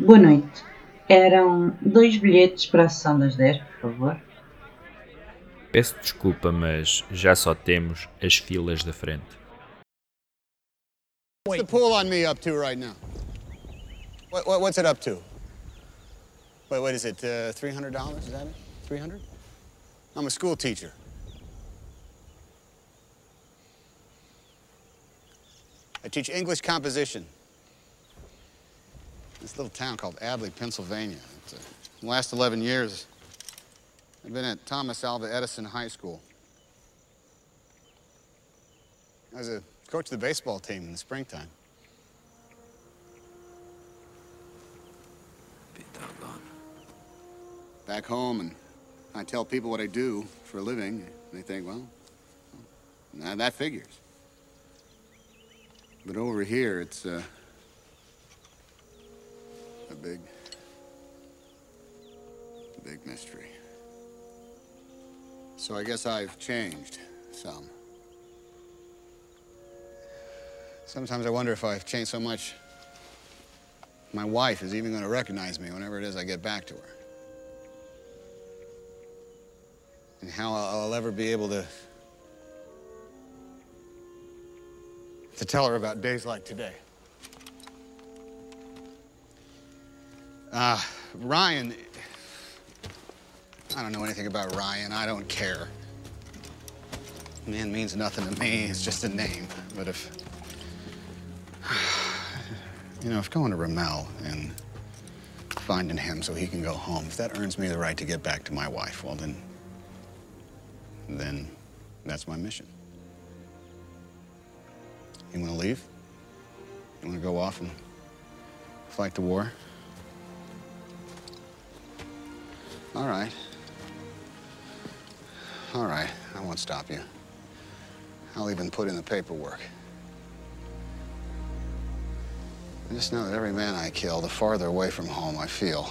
Boa noite. Eram dois bilhetes para a sessão das 10, por favor. Peço desculpa, mas já só temos as filas da frente. What's the pool on me up to right now? What, what, what's it up to? Wait, what is it? Uh, $300? Is that it? 300 I'm a school teacher. I teach English composition. This little town called Adley, Pennsylvania. It's, uh, the last 11 years, I've been at Thomas Alva Edison High School. I was a coach of the baseball team in the springtime. Be doggone. Back home, and I tell people what I do for a living, and they think, well, now that figures. But over here, it's uh, a big, big mystery. So I guess I've changed some. Sometimes I wonder if I've changed so much, my wife is even going to recognize me whenever it is I get back to her. And how I'll I'll ever be able to to tell her about days like today. Uh, Ryan, I don't know anything about Ryan. I don't care. Man means nothing to me. It's just a name. But if, you know, if going to Ramel and finding him so he can go home, if that earns me the right to get back to my wife, well, then, then that's my mission. You want to leave? You want to go off and fight the war? All right. All right. I won't stop you. I'll even put in the paperwork. I just know that every man I kill, the farther away from home I feel.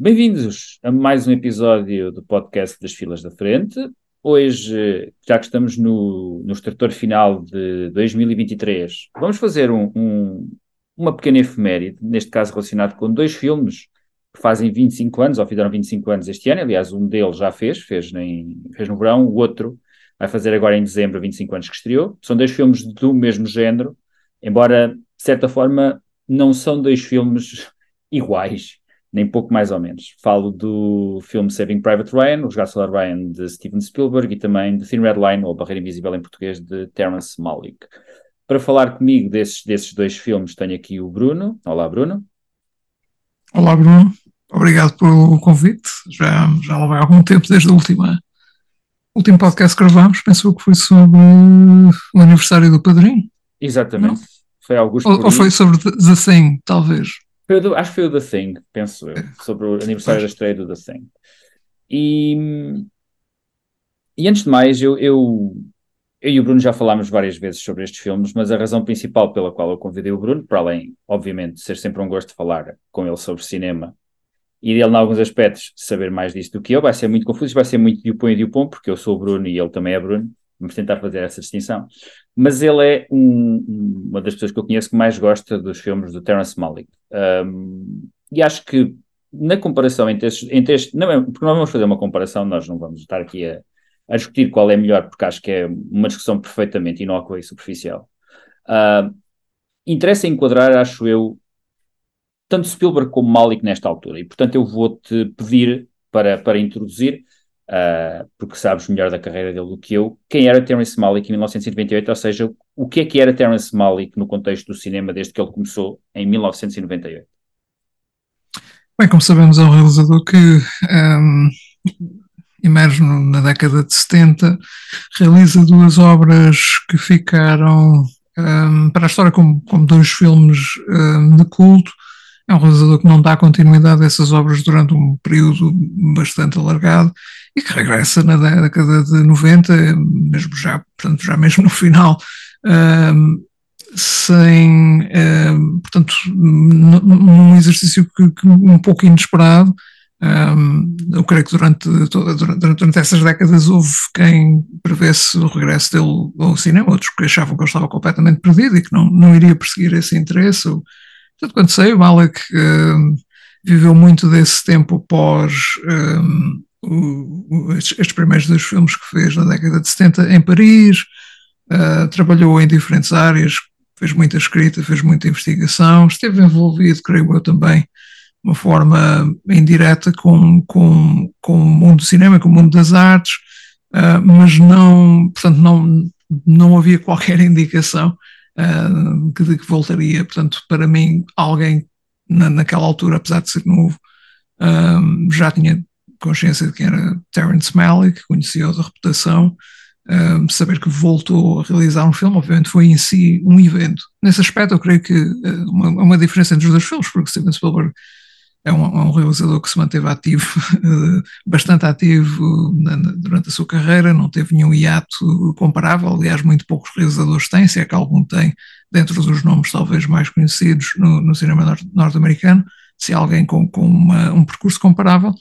Bem-vindos a mais um episódio do podcast das Filas da Frente. Hoje, já que estamos no, no extrator final de 2023, vamos fazer um, um- uma pequena efeméride, neste caso relacionado com dois filmes que fazem 25 anos, ou fizeram 25 anos este ano. Aliás, um deles já fez, fez, em- fez no verão, o outro vai fazer agora em dezembro 25 anos que estreou. São dois filmes do mesmo género, embora, de certa forma, não são dois filmes iguais nem pouco mais ou menos. Falo do filme Saving Private Ryan, O Resgate Solar Ryan, de Steven Spielberg, e também de Thin Red Line, ou Barreira Invisível em português, de Terrence Malick. Para falar comigo desses, desses dois filmes, tenho aqui o Bruno. Olá, Bruno. Olá, Bruno. Obrigado pelo convite. Já, já lá vai algum tempo desde o última, último podcast que gravámos. Penso que foi sobre o aniversário do padrinho. Exatamente. Foi Augusto Ou, ou foi sobre The, Thing, talvez. Foi o do- acho que foi o The Thing, penso eu, sobre o aniversário da estreia do The Thing. E, e antes de mais, eu, eu, eu e o Bruno já falámos várias vezes sobre estes filmes, mas a razão principal pela qual eu convidei o Bruno, para além, obviamente, de ser sempre um gosto de falar com ele sobre cinema e dele, em alguns aspectos, saber mais disso do que eu, vai ser muito confuso, vai ser muito Dupont e Dupont, porque eu sou o Bruno e ele também é Bruno. Vamos tentar fazer essa distinção. Mas ele é um- uma das pessoas que eu conheço que mais gosta dos filmes do Terrence Malick. Um, e acho que na comparação entre estes, entre estes não é, porque nós vamos fazer uma comparação, nós não vamos estar aqui a, a discutir qual é melhor, porque acho que é uma discussão perfeitamente inócua e superficial. Ah, interessa enquadrar, acho eu, tanto Spielberg como Malick nesta altura, e portanto eu vou-te pedir para, para introduzir, ah, porque sabes melhor da carreira dele do que eu, quem era Terrence Malick em 1998, ou seja, o que é que era Terrence Malick no contexto do cinema desde que ele começou em 1998. Bem, como sabemos, é um realizador que ehm, emerge na década de 70, realiza duas obras que ficaram ehm, para a história como, como dois filmes ehm, de culto. É um realizador que não dá continuidade a essas obras durante um período bastante alargado e que regressa na década de 90, mesmo já, portanto, já mesmo no final, ehm, sem, ehm, portanto, num exercício que, que um pouco inesperado. Ehm, eu creio que durante, toda- durante, durante essas décadas houve quem prevesse o regresso dele ao cinema, outros que achavam que ele estava completamente perdido e que não, não iria perseguir esse interesse. Portanto, quando sei, o Malek um, viveu muito desse tempo pós um, o, estes, primeiros dois filmes que fez na década de 70 em Paris, uh, trabalhou em diferentes áreas, fez muita escrita, fez muita investigação, esteve envolvido, creio eu também, uma forma indireta com, com, com o mundo do cinema, com o mundo das artes, uh, mas não, portanto, não, não havia qualquer indicação uh, de que voltaria. Portanto, para mim, alguém na, naquela altura, apesar de ser novo, uh, já tinha consciência de quem era Terence Malick, conhecia-o da reputação, saber que voltou a realizar um filme, obviamente foi em si um evento. Nesse aspecto, eu creio que uh, uma, uma diferença entre os dois filmes, porque Steven Spielberg é um, é um realizador que se manteve ativo, bastante ativo na, na, durante a sua carreira, não teve nenhum hiato comparável, aliás, muito poucos realizadores têm, se é que algum tem, dentro dos nomes talvez mais conhecidos no, no cinema norte-americano, se há alguém com, com uma, um percurso comparável,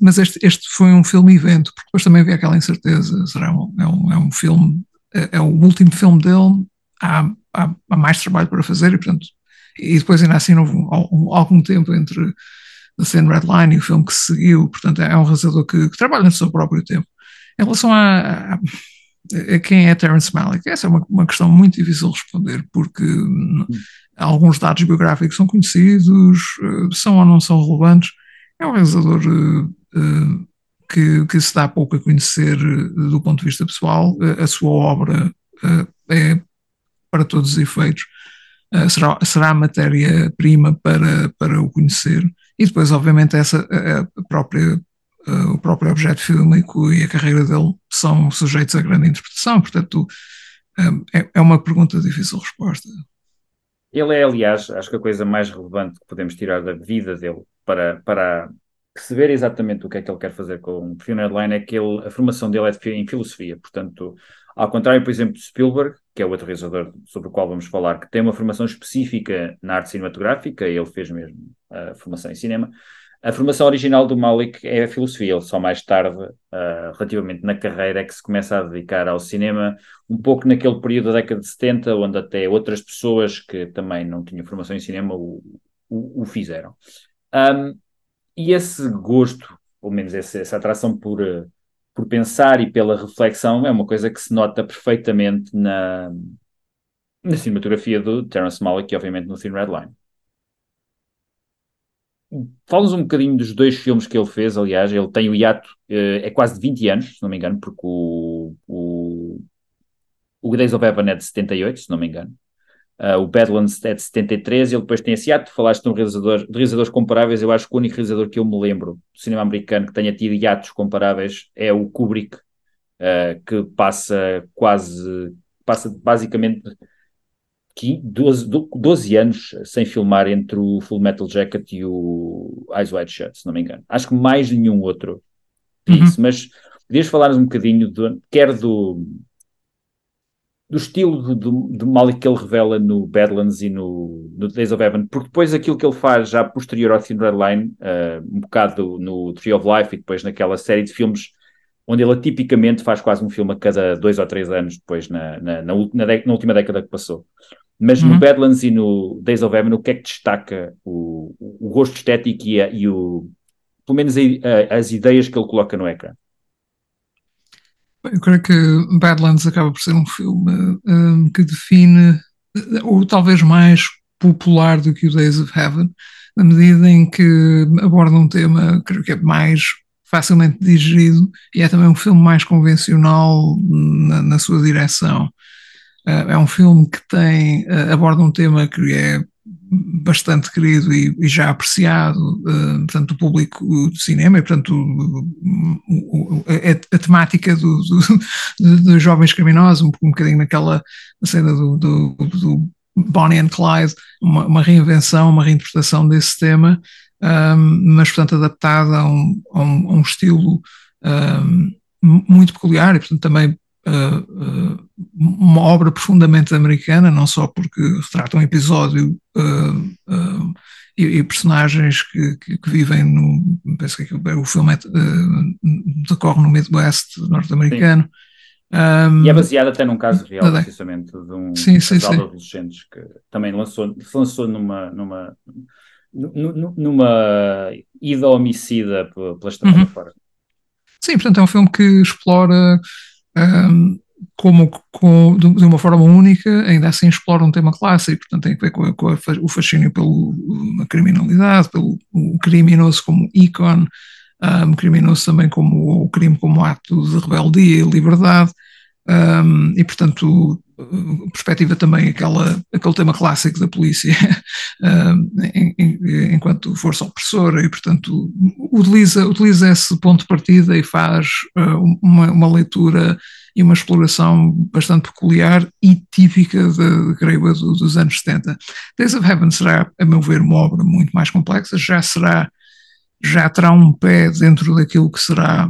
mas este, este foi um filme evento, porque depois também havia aquela incerteza, será um, é, um, é um filme, é, é, o último filme dele, há, há, há mais trabalho para fazer e portanto e depois ainda assim houve um, algum tempo entre The Thin Red Line e o filme que se seguiu, portanto é um realizador que, que trabalha no seu próprio tempo. Em relação a, a, a quem é Terence Malick, essa é uma, uma, questão muito difícil de responder, porque hum. alguns dados biográficos são conhecidos, eh, são ou não são relevantes. É um realizador uh, uh, que, que, se dá pouco a conhecer uh, do ponto de vista pessoal. a sua obra é, para todos os efeitos, será, será matéria-prima para, para o conhecer. E depois, obviamente, essa, a própria, uh, o próprio objeto fílmico e a carreira dele são sujeitos a grande interpretação. Portanto, um, é, é uma pergunta difícil de resposta. Ele é, aliás, acho que a coisa mais relevante que podemos tirar da vida dele para, para perceber exatamente o que é que ele quer fazer com o Funeral Line é que ele, a formação dele é em filosofia. Portanto, ao contrário, por exemplo, de Spielberg, que é o outro realizador sobre o qual vamos falar, que tem uma formação específica na arte cinematográfica, ele fez mesmo a formação em cinema. A formação original do Malik é a filosofia, ele só mais tarde, uh, relativamente na carreira, é que se começa a dedicar ao cinema, um pouco naquele período da década de 70, onde até outras pessoas que também não tinham formação em cinema o, o, o fizeram. Um, e esse gosto, pelo menos essa, essa atração por, por pensar e pela reflexão é uma coisa que se nota perfeitamente na, na cinematografia do Terence Malick e obviamente no Thin Red Line. Fala-nos um bocadinho dos dois filmes que ele fez, aliás, ele tem o hiato, eh, é quase de 20 anos, se não me engano, porque o, o, o Days of Heaven é de 78, se não me engano. Uh, o Badlands é de 73, ele depois tem esse hiato, falaste de um realizador, de realizadores comparáveis, eu acho que o único realizador que eu me lembro do cinema americano que tenha tido hiatos comparáveis é o Kubrick, uh, que passa quase, passa basicamente 12, 12 anos sem filmar entre o Full Metal Jacket e o Eyes Wide Shut, se não me engano. Acho que mais nenhum outro uhum. mas podias falar um bocadinho, do, quer do do estilo do, do Malik que ele revela no Badlands e no, no Days of Heaven, porque depois aquilo que ele faz já posterior ao Thin Red Line, uh, um bocado no Tree of Life e depois naquela série de filmes onde ele tipicamente faz quase um filme a cada dois ou três anos depois na, na, na, na, na última década que passou. Mas uhum. no Badlands e no Days of Heaven, o que é que destaca o, o gosto estético e, a, e o, pelo menos a, a, as ideias que ele coloca no ecrã? Eu creio que Badlands acaba por ser um filme um, que define, ou talvez mais popular do que o Days of Heaven, na medida em que aborda um tema, creio que é mais facilmente digerido e é também um filme mais convencional na, na sua direção. Uh, é um filme que tem, uh, aborda um tema que é bastante querido e, e já apreciado, uh, portanto, do público do cinema, e, portanto, o, o, a, a, temática do, do, dos jovens criminosos, um, um bocadinho naquela cena do, do, do Bonnie and Clyde, uma, uma, reinvenção, uma reinterpretação desse tema, um, mas, portanto, adaptada a um, a um, a um estilo muito peculiar e, portanto, também uh, uma obra profundamente americana, não só porque retrata um episódio uh, e, e, personagens que, que, que, vivem no. Penso que o filme é, decorre no Midwest norte-americano. Um, E é baseado até num caso real, Nada. precisamente, de um Sim, casal sim. de adolescentes que também lançou, se lançou numa, numa, nu- nu- numa ida homicida pe- pela estrada Uhum. fora. Sim, portanto é um filme que explora ahm, como, com- de uma forma única, ainda assim explora um tema clássico, portanto tem a ver com, com o fascínio pela criminalidade, pelo criminoso como ícone, ahm, criminoso também como o crime como ato de rebeldia e liberdade, ahm, e portanto perspectiva também aquela, aquele tema clássico da polícia em- enquanto força opressora e portanto utiliza, utiliza esse ponto de partida e faz ah, uma, uma leitura e uma exploração bastante peculiar e típica de, creio dos anos 70. Days of Heaven será, a meu ver, uma obra muito mais complexa, já será, já terá um pé dentro daquilo que será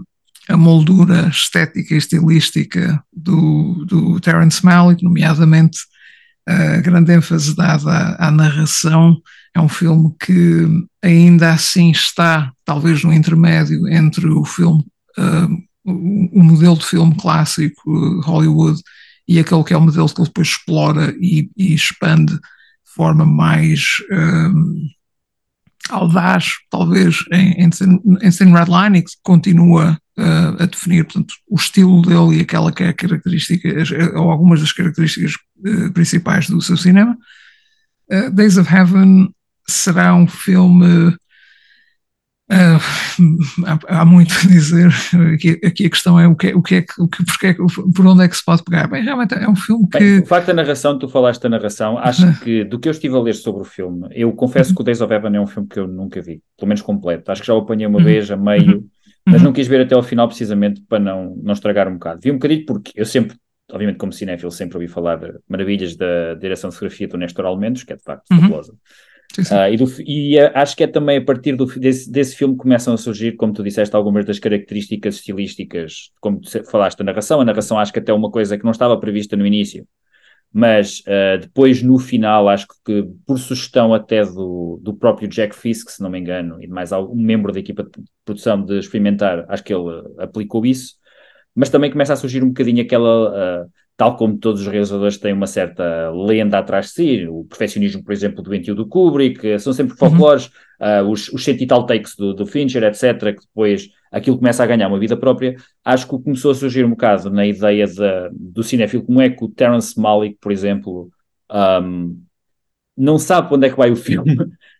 a moldura estética e estilística do, do Terence Malick, nomeadamente a grande ênfase dada à, à narração. É um filme que ainda assim está, talvez, no intermédio entre o filme, ah, o, o modelo de filme clássico uh, Hollywood e aquele que é o modelo que ele depois explora e, e expande de forma mais um, audaz, talvez, em, em, Thin- em Thin Red Line e que continua uh, a definir portanto, o estilo dele e aquela que é a característica, as- ou algumas das características uh, principais do seu cinema. Uh, Days of Heaven será um filme. Uh, há, há muito a dizer. Aqui, aqui a questão é o que, é- o que é que, o que, porque é por onde é que se pode pegar. Bem, realmente é um filme que. Bem, o facto da narração, tu falaste da narração, acho que do que eu estive a ler sobre o filme, eu confesso que o Days of Heaven é um filme que eu nunca vi, pelo menos completo. Acho que já o apanhei uma Uhum. vez, a meio, mas Uhum. não quis ver até ao final precisamente para não, não estragar um bocado. Vi um bocadinho porque eu sempre, obviamente como cinéfilo, sempre ouvi falar de maravilhas da direção de fotografia do Nestor Almendos, que é de facto Uhum. fabulosa. Ah, e, do e, acho que é também a partir do, desse, desse filme que começam a surgir, como tu disseste, algumas das características estilísticas, como tu falaste da narração. A narração acho que até é uma coisa que não estava prevista no início, mas ah, depois no final, acho que por sugestão até do, do próprio Jack Fisk, se não me engano, e de mais algum membro da equipa de produção de experimentar, acho que ele aplicou isso. Mas também começa a surgir um bocadinho aquela. ah, tal como todos os realizadores têm uma certa lenda atrás de si, o perfeccionismo, por exemplo, doentio do Kubrick, eh, são sempre folclores, ah, os, os cento e tal takes do, do Fincher, etc., que depois aquilo começa a ganhar uma vida própria. Acho que começou a surgir um bocado na ideia da- do cinéfilo, como é que o Terence Malick, por exemplo, ahm, não sabe onde é que vai o filme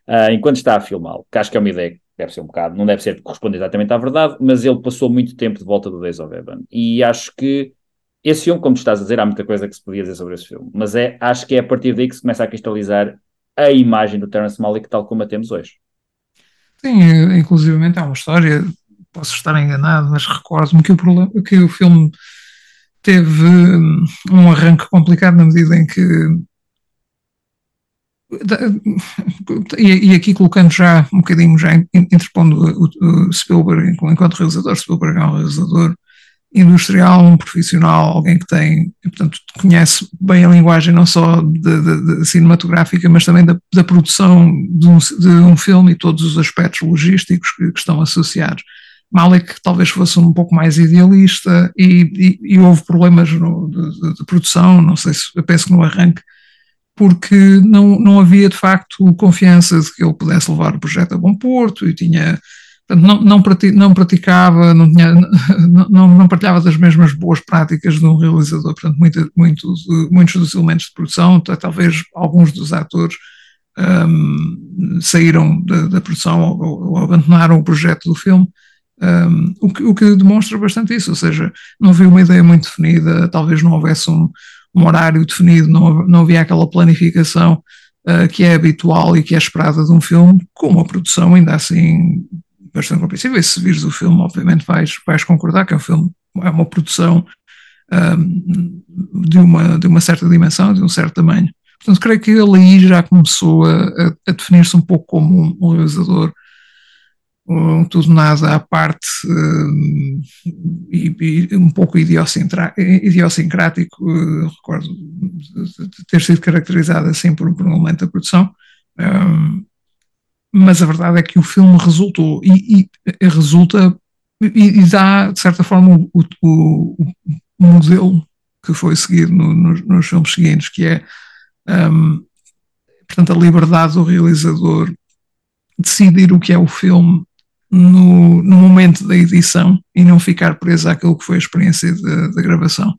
ah, enquanto está a filmá-lo, que acho que é uma ideia que deve ser um bocado, não deve ser corresponder exatamente à verdade, mas ele passou muito tempo de volta do Days of Heaven. E acho que esse filme, como tu estás a dizer, há muita coisa que se podia dizer sobre esse filme, mas é, acho que é a partir daí que se começa a cristalizar a imagem do Terence Malick tal como a temos hoje. Sim, inclusivamente é uma história, posso estar enganado, mas recordo-me que o, que o filme teve hum, um arranque complicado na medida em que. E, aqui colocando já um bocadinho, já in- interpondo o Spielberg enquanto realizador, Spielberg é um realizador industrial, um profissional, alguém que tem, portanto, conhece bem a linguagem não só de, de- de cinematográfica, mas também da, da produção de um, de um filme e todos os aspectos logísticos que, que estão associados. Malik talvez fosse um pouco mais idealista e, e- e houve problemas no- de, de- produção, não sei se, eu penso que no arranque, porque não, não havia de facto confiança de que ele pudesse levar o projeto a bom porto e tinha não, não, prati- não praticava, não, tinha, não, não partilhava das mesmas boas práticas de um realizador. Portanto, muito, muito, muitos dos elementos de produção, ta- talvez alguns dos atores hum, saíram da, da produção ou, ou- abandonaram o projeto do filme. hum, o, que, o que demonstra bastante isso, ou seja, não havia uma ideia muito definida, talvez não houvesse um, um horário definido, não, não havia aquela planificação uh, que é habitual e que é esperada de um filme, com uma produção ainda assim bastante compreensível. E se vires o filme, obviamente vais, vais concordar que é um filme, é uma produção um, de, uma, de uma certa dimensão, de um certo tamanho. Portanto, creio que ele aí já começou a, a, a definir-se um pouco como um, realizador um, tudo nada à parte um, e, e, um pouco idiosincrático, uh, recordo de, de ter sido caracterizado assim por, por um elemento da produção. Um, mas a verdade é que o filme resultou e, e resulta e, e, dá, de certa forma, o, o, modelo que foi seguido no, no, nos filmes seguintes, que é, um, portanto, a liberdade do realizador decidir o que é o filme no, no, momento da edição e não ficar preso àquilo que foi a experiência da gravação.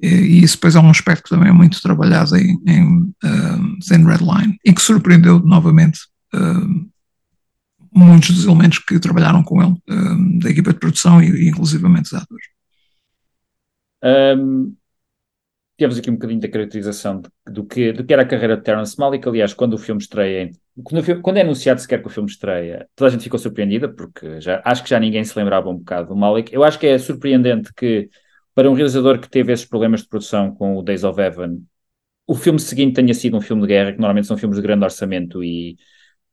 E, isso depois é um aspecto que também é muito trabalhado em, em um, Zen Red Line e que surpreendeu novamente um, muitos dos elementos que trabalharam com ele, um, da equipa de produção e, e inclusivamente os atores. Um, temos aqui um bocadinho da caracterização de, do, que, do que era a carreira de Terence Malick. Aliás, quando o filme estreia, quando, quando, é anunciado sequer que o filme estreia, toda a gente ficou surpreendida, porque já, acho que já ninguém se lembrava um bocado do Malick. Eu acho que é surpreendente que, para um realizador que teve esses problemas de produção com o Days of Heaven, o filme seguinte tenha sido um filme de guerra, que normalmente são filmes de grande orçamento e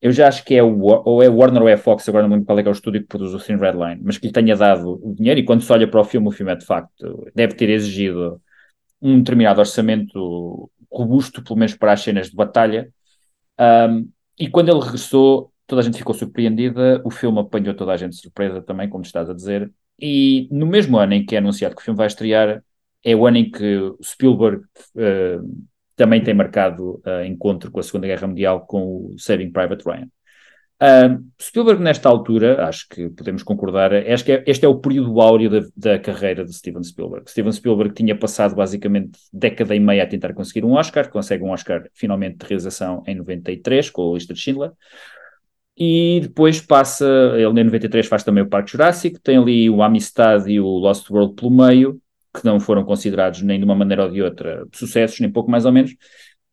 eu já acho que é o, ou é Warner ou é Fox, agora não lembro qual é, é o estúdio que produz o Thin Red Line, mas que lhe tenha dado o dinheiro e quando se olha para o filme, o filme é de facto, deve ter exigido um determinado orçamento robusto, pelo menos para as cenas de batalha. Um, e quando ele regressou, toda a gente ficou surpreendida, o filme apanhou toda a gente surpresa também, como estás a dizer. E no mesmo ano em que é anunciado que o filme vai estrear, é o ano em que Spielberg uh, também tem marcado uh, encontro com a Segunda Guerra Mundial com o Saving Private Ryan. Uh, Spielberg, nesta altura, acho que podemos concordar, acho que é, este é o período áureo da, da, carreira de Steven Spielberg. Steven Spielberg tinha passado basicamente década e meia a tentar conseguir um Oscar, consegue um Oscar finalmente de realização em 93 com a lista de Schindler. E depois passa, ele em 93 faz também o Parque Jurássico, tem ali o Amistad e o Lost World pelo meio, que não foram considerados nem de uma maneira ou de outra sucessos, nem pouco mais ou menos.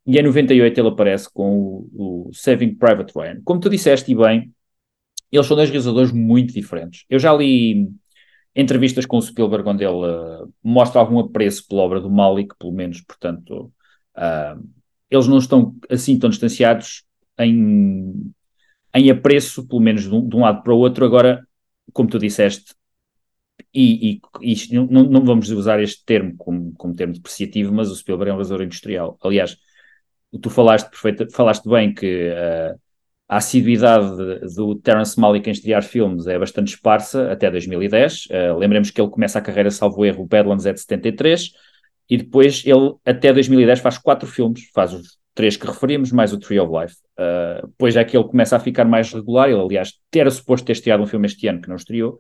E em 98 ele aparece com o, o Saving Private Ryan. Como tu disseste, e bem, eles são dois realizadores muito diferentes. Eu já li entrevistas com o Spielberg onde ele uh, mostra algum apreço pela obra do Malik, pelo menos, portanto, uh, eles não estão assim tão distanciados em, em apreço, pelo menos de um, de um lado para o outro. Agora, como tu disseste, e, e, não, não, vamos usar este termo como, como termo depreciativo, mas o Spielberg é um realizador industrial. Aliás, tu falaste, perfeita, falaste bem que uh, a assiduidade do Terence Malick em estrear filmes é bastante esparsa até 2010. Uh, lembremos que ele começa a carreira, salvo erro, o Badlands é de 73, e depois ele, até 2010, faz quatro filmes, faz os três que referimos, mais o Tree of Life. Uh, depois é que ele começa a ficar mais regular, ele, aliás, era suposto ter estreado um filme este ano que não estreou,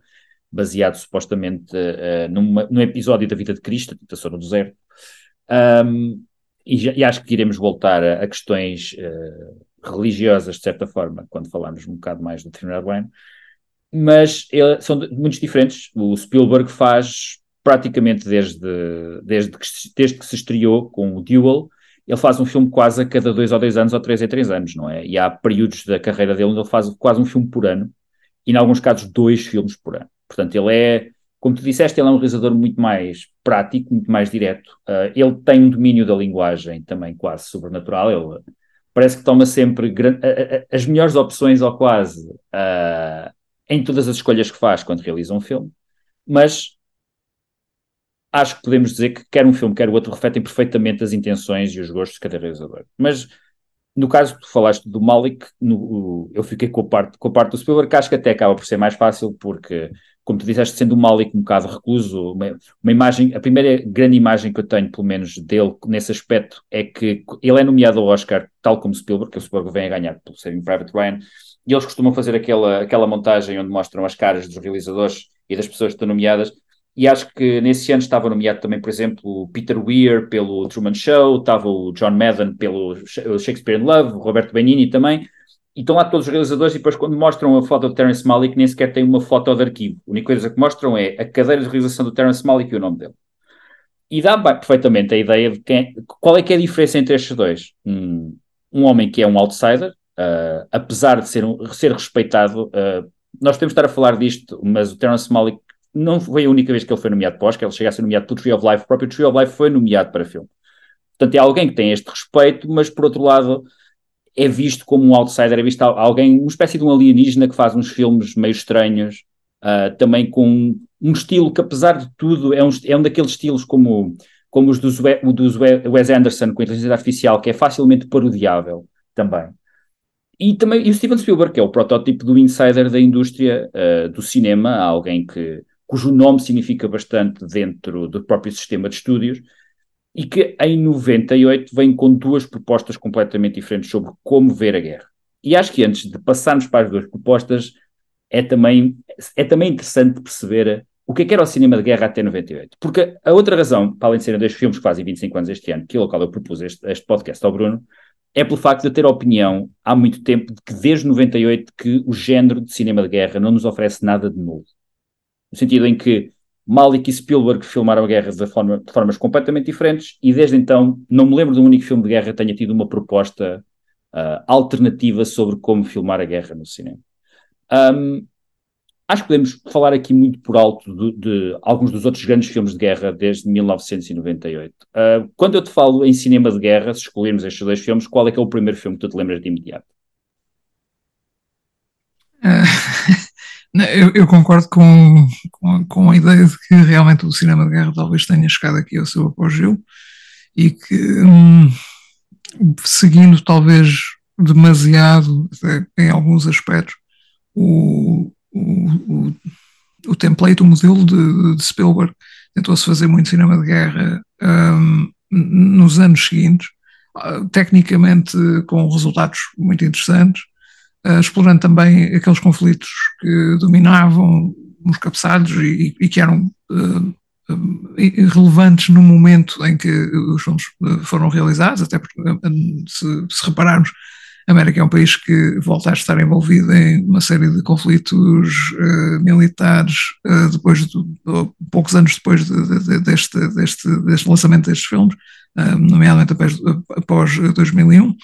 baseado supostamente uh, numa, num episódio da vida de Cristo, a tentação do deserto. Um, e, e, acho que iremos voltar a, a questões uh, religiosas, de certa forma, quando falarmos um bocado mais do Trinidad Wayne, mas ele, são muito diferentes. O Spielberg faz praticamente desde, desde, que, desde que se estreou com o Duel, ele faz um filme quase a cada dois ou dois anos ou três a três anos, não é? E há períodos da carreira dele onde ele faz quase um filme por ano, e em alguns casos dois filmes por ano. Portanto, ele é como tu disseste, ele é um realizador muito mais prático, muito mais direto. Uh, ele tem um domínio da linguagem também quase sobrenatural. Ele parece que toma sempre as melhores opções, ou quase, uh, em todas as escolhas que faz quando realiza um filme. Mas acho que podemos dizer que quer um filme, quer o outro, refletem perfeitamente as intenções e os gostos de cada realizador. Mas no caso tu falaste do Malik, no, eu fiquei com a, parte, com a parte do Spielberg, que acho que até acaba por ser mais fácil, porque como tu disseste, sendo o Malik um bocado recluso, uma, uma, imagem, a primeira grande imagem que eu tenho, pelo menos, dele nesse aspecto, é que ele é nomeado ao Oscar, tal como Spielberg, que o Spielberg vem a ganhar pelo Saving Private Ryan, e eles costumam fazer aquela, aquela montagem onde mostram as caras dos realizadores e das pessoas que estão nomeadas, e acho que nesse ano estava nomeado também, por exemplo, o Peter Weir pelo Truman Show, estava o John Madden pelo Shakespeare in Love, o Roberto Benigni também, e estão lá todos os realizadores e depois quando mostram a foto do Terence Malick nem sequer tem uma foto de arquivo. A única coisa que mostram é a cadeira de realização do Terence Malick e o nome dele. E dá perfeitamente a ideia de quem, qual é que é a diferença entre estes dois. Um, um homem que é um outsider, uh, apesar de ser, um, ser respeitado, uh, nós temos de estar a falar disto, mas o Terence Malick não foi a única vez que ele foi nomeado para Oscar, ele chega a ser nomeado pelo Tree of Life, o próprio Tree of Life foi nomeado para filme. Portanto, é alguém que tem este respeito, mas por outro lado é visto como um outsider, é visto alguém, uma espécie de um alienígena que faz uns filmes meio estranhos, uh, também com um estilo que, apesar de tudo, é um, é um daqueles estilos como, como os dos, dos Wes Anderson com inteligência artificial, que é facilmente parodiável também. E também e o Steven Spielberg, que é o protótipo do insider da indústria uh, do cinema, alguém que cujo nome significa bastante dentro do próprio sistema de estúdios, e que em 98 vem com duas propostas completamente diferentes sobre como ver a guerra. E acho que antes de passarmos para as duas propostas, é também, é também interessante perceber o que, é que era o cinema de guerra até 98. Porque a outra razão, para além de serem dois filmes que fazem 25 anos este ano, que é o qual eu propus este, este podcast ao Bruno, é pelo facto de eu ter a opinião há muito tempo de que desde 98 que o género de cinema de guerra não nos oferece nada de novo. No sentido em que Malik e Spielberg filmaram a guerra de, forma, de, formas completamente diferentes e desde então não me lembro de um único filme de guerra que tenha tido uma proposta uh, alternativa sobre como filmar a guerra no cinema. Um, acho que podemos falar aqui muito por alto de, de, alguns dos outros grandes filmes de guerra desde 1998. Uh, quando eu te falo em cinema de guerra, se escolhermos estes dois filmes, qual é que é o primeiro filme que tu te lembras de imediato? Eu, eu, concordo com, com, com, a ideia de que realmente o cinema de guerra talvez tenha chegado aqui ao seu apogeu e que, hum, seguindo talvez demasiado, em alguns aspectos, o, o, o, o template, o modelo de, de Spielberg, tentou-se fazer muito cinema de guerra um, nos anos seguintes, uh, tecnicamente com resultados muito interessantes, explorando também aqueles conflitos que dominavam os cabeçalhos e, e que eram uh, relevantes no momento em que os filmes foram realizados, até porque se, se repararmos a América é um país que volta a estar envolvido em uma série de conflitos uh, militares uh, depois de, uh, poucos anos depois de, de, deste, deste, deste, lançamento destes filmes, nomeadamente após, após 2001.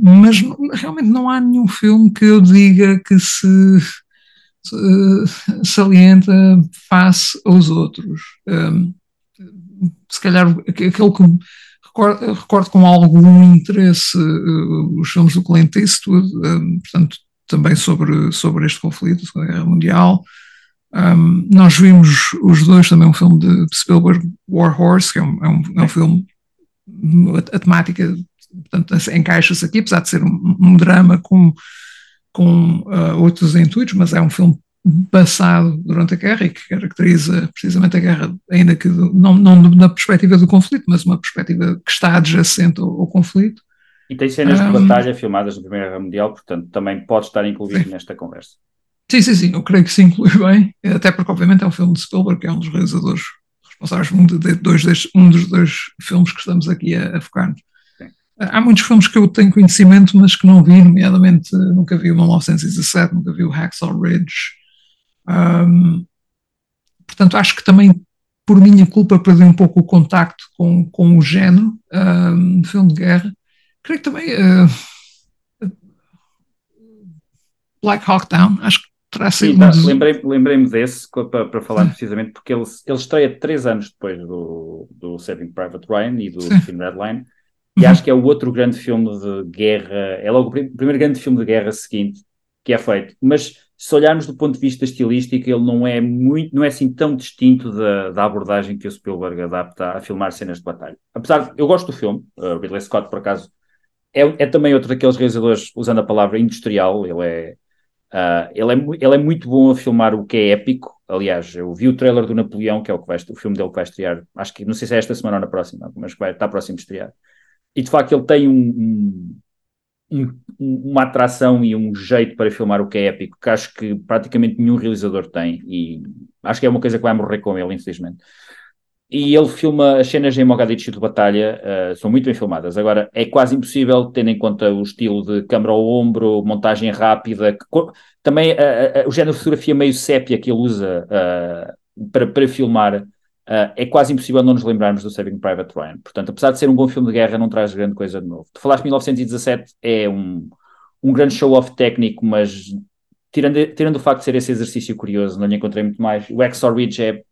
Mas realmente não há nenhum filme que eu diga que se, se salienta face aos outros. se calhar aquele que recordo, recordo com algum interesse uh, os filmes do Clint Eastwood, um, portanto, também sobre, sobre este conflito, a Guerra Mundial. Um, nós vimos os dois também um filme de, de Spielberg, War Horse, que é um, é um, é um filme, a, temática portanto, encaixa-se aqui, apesar de ser um, um drama com, com uh, outros intuitos, mas é um filme passado durante a guerra e que caracteriza precisamente a guerra, ainda que não, não na perspectiva do conflito, mas uma perspectiva que está adjacente ao, ao conflito. E tem cenas um, de batalha filmadas na Primeira Guerra Mundial, portanto também pode estar incluído sim. nesta conversa. Sim, sim, sim, eu creio que se inclui bem, até porque obviamente é um filme de Spielberg, que é um dos realizadores responsáveis por um, de, dois um dos dois filmes que estamos aqui a, a focar-nos. Há muitos filmes que eu tenho conhecimento, mas que não vi, nomeadamente nunca vi o 1917, nunca vi o Hacksaw Ridge, um, portanto, acho que também, por minha culpa, perdi um pouco o contacto com, com o género um, de filme de guerra. Creio que também uh, Black Hawk Down, acho que terá sido. Sim, tá, dos... Lembrei-me lembrei desse para, para falar precisamente, porque ele, ele estreia três anos depois do, do Saving Private Ryan e do Sim. Film Redline. E uhum. acho que é o outro grande filme de guerra, é logo o primeiro grande filme de guerra seguinte que é feito. Mas se olharmos do ponto de vista estilístico, ele não é muito, não é assim tão distinto da, da abordagem que o Spielberg adapta a filmar cenas de batalha. Apesar de, eu gosto do filme, uh, Ridley Scott, por acaso, é, é também outro daqueles realizadores, usando a palavra industrial, ele é, uh, ele, é, ele é muito bom a filmar o que é épico. Aliás, eu vi o trailer do Napoleão, que é o, que vai, o filme dele que vai estrear, acho que não sei se é esta semana ou na próxima, mas vai, está próximo de estrear. E de facto ele tem um um, uma atração e um jeito para filmar o que é épico que acho que praticamente nenhum realizador tem e acho que é uma coisa que vai morrer com ele, infelizmente. E ele filma as cenas em Mogadishu de batalha, uh, são muito bem filmadas. Agora, é quase impossível, tendo em conta o estilo de câmera ao ombro, montagem rápida, também uh, uh, o género de fotografia meio sépia que ele usa para, para filmar é quase impossível não nos lembrarmos do Saving Private Ryan. Portanto, apesar de ser um bom filme de guerra, não traz grande coisa de novo. Tu falaste 1917, é um, um grande show-off técnico, mas tirando, tirando o facto de ser esse exercício curioso, não lhe encontrei muito mais. O Exor Ridge é,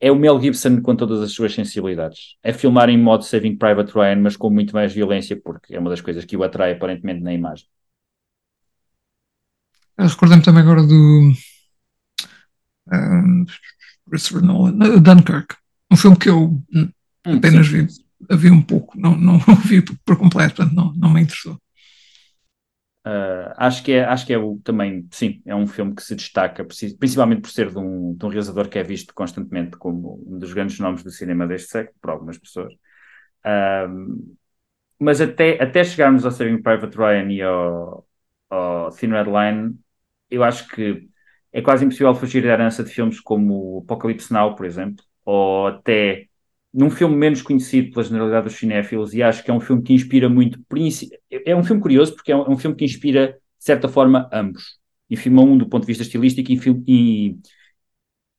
é o Mel Gibson com todas as suas sensibilidades. É filmar em modo Saving Private Ryan, mas com muito mais violência, porque é uma das coisas que o atrai aparentemente na imagem. Recordei-me também agora do. Um, Christopher Nolan, Dunkirk, um filme que eu hum, apenas sim. vi, vi um pouco, não, não vi por completo, portanto não, não me interessou. Uh, acho que é, acho que é o, também, sim, é um filme que se destaca, principalmente por ser de um, de um realizador que é visto constantemente como um dos grandes nomes do cinema deste século, por algumas pessoas. Uh, mas até, até chegarmos ao Saving Private Ryan e ao, ao Thin Red Line, eu acho que é quase impossível fugir da herança de filmes como Apocalypse Now, por exemplo, ou até num filme menos conhecido pela generalidade dos cinéfilos, e acho que é um filme que inspira muito. É um filme curioso porque é um, é um filme que inspira, de certa forma, ambos. E filma um do ponto de vista estilístico e, e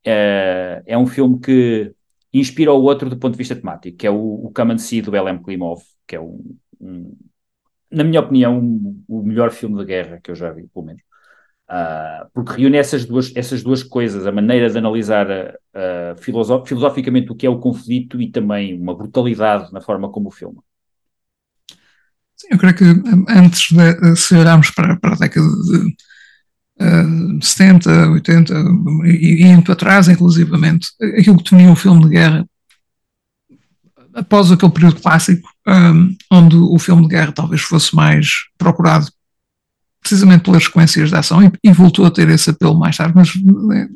é, é, um filme que inspira o outro do ponto de vista temático, que é o, o Come and See do Belém Klimov, que é um, um na minha opinião, um, o melhor filme de guerra que eu já vi, pelo menos. Uh, porque reúne essas duas, essas duas coisas, a maneira de analisar uh, filosof filosoficamente o que é o conflito e também uma brutalidade na forma como o filma. Sim, eu creio que antes de, se olharmos para, para a década de uh, 70, 80 e, indo atrás, inclusivamente, aquilo que definiu o filme de guerra após aquele período clássico, um, onde o filme de guerra talvez fosse mais procurado precisamente pelas sequências de ação e, e, voltou a ter esse apelo mais tarde, mas eh,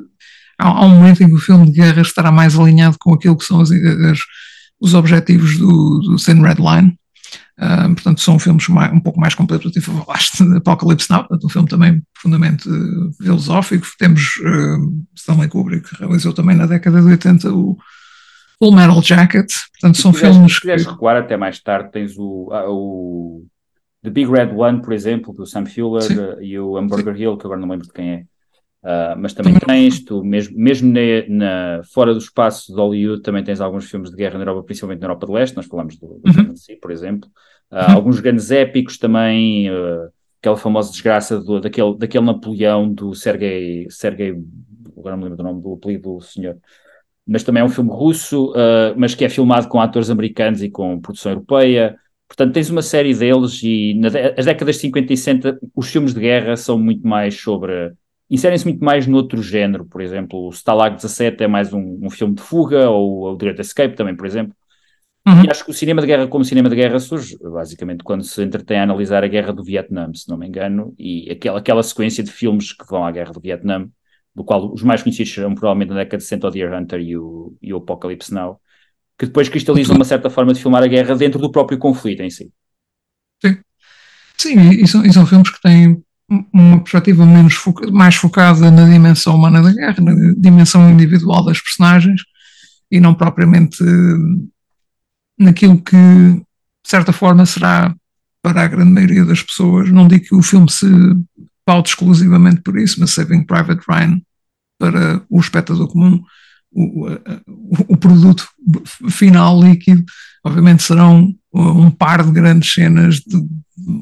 há, há, um momento em que o filme de guerra estará mais alinhado com aquilo que são as, as, os objetivos do, do Thin Red Line. Uh, portanto, são filmes mais, um pouco mais completos. Tu falaste de Apocalypse Now, um filme também profundamente uh, filosófico. Temos uh, Stanley Kubrick, que realizou também na década de 80 o Full Metal Jacket. Portanto, são filmes. Se quiseres recuar até mais tarde, tens o, o The Big Red One, por exemplo, do Sam Fuller uh, e o Hamburger Hill, que agora não lembro de quem é. Uh, mas também, tens, tu, mesmo, mesmo na, na, fora do espaço de Hollywood, também tens alguns filmes de guerra na Europa, principalmente na Europa de Leste, nós falamos do, do uhum. por exemplo. Uh, uhum. Alguns grandes épicos também, aquela famosa desgraça do, daquele, daquele Napoleão do Sergei, Sergei, agora não me lembro do nome do apelido do senhor, mas também é um filme russo, mas que é filmado com atores americanos e com produção europeia. Portanto, tens uma série deles e nas décadas de 50 e 60 os filmes de guerra são muito mais sobre... Inserem-se muito mais noutro género, por exemplo, o Stalag 17 é mais um, um filme de fuga, ou o Great Escape também, por exemplo. Uhum. E acho que o cinema de guerra, como cinema de guerra, surge basicamente quando se entretém a analisar a guerra do Vietnã, se não me engano, e aquela, aquela sequência de filmes que vão à guerra do Vietnã, do qual os mais conhecidos serão provavelmente na década de 60 o Deer Hunter e o, e o Apocalypse Now, que depois cristalizam uma certa forma de filmar a guerra dentro do próprio conflito em si. Sim, Sim e, são, e são filmes que têm uma perspectiva menos foca, mais focada na dimensão humana da guerra, na dimensão individual das personagens e não propriamente naquilo que, de certa forma, será para a grande maioria das pessoas. Não digo que o filme se paute exclusivamente por isso, mas Saving Private Ryan, para o espectador comum, o, o, produto final líquido, obviamente serão um par de grandes cenas de,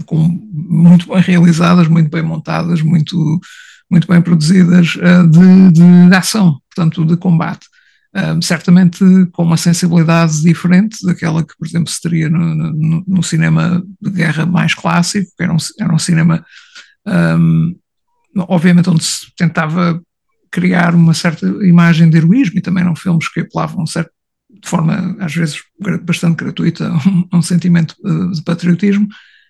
com, muito bem realizadas, muito bem montadas, muito, muito bem produzidas eh, de, de ação, portanto, de combate. Um, certamente com uma sensibilidade diferente daquela que, por exemplo, se teria no, no, no cinema de guerra mais clássico, que era um, era um cinema, um, obviamente, onde se tentava criar uma certa imagem de heroísmo e também eram filmes que apelavam certo, de forma às vezes bastante gratuita a um, sentimento uh, de patriotismo.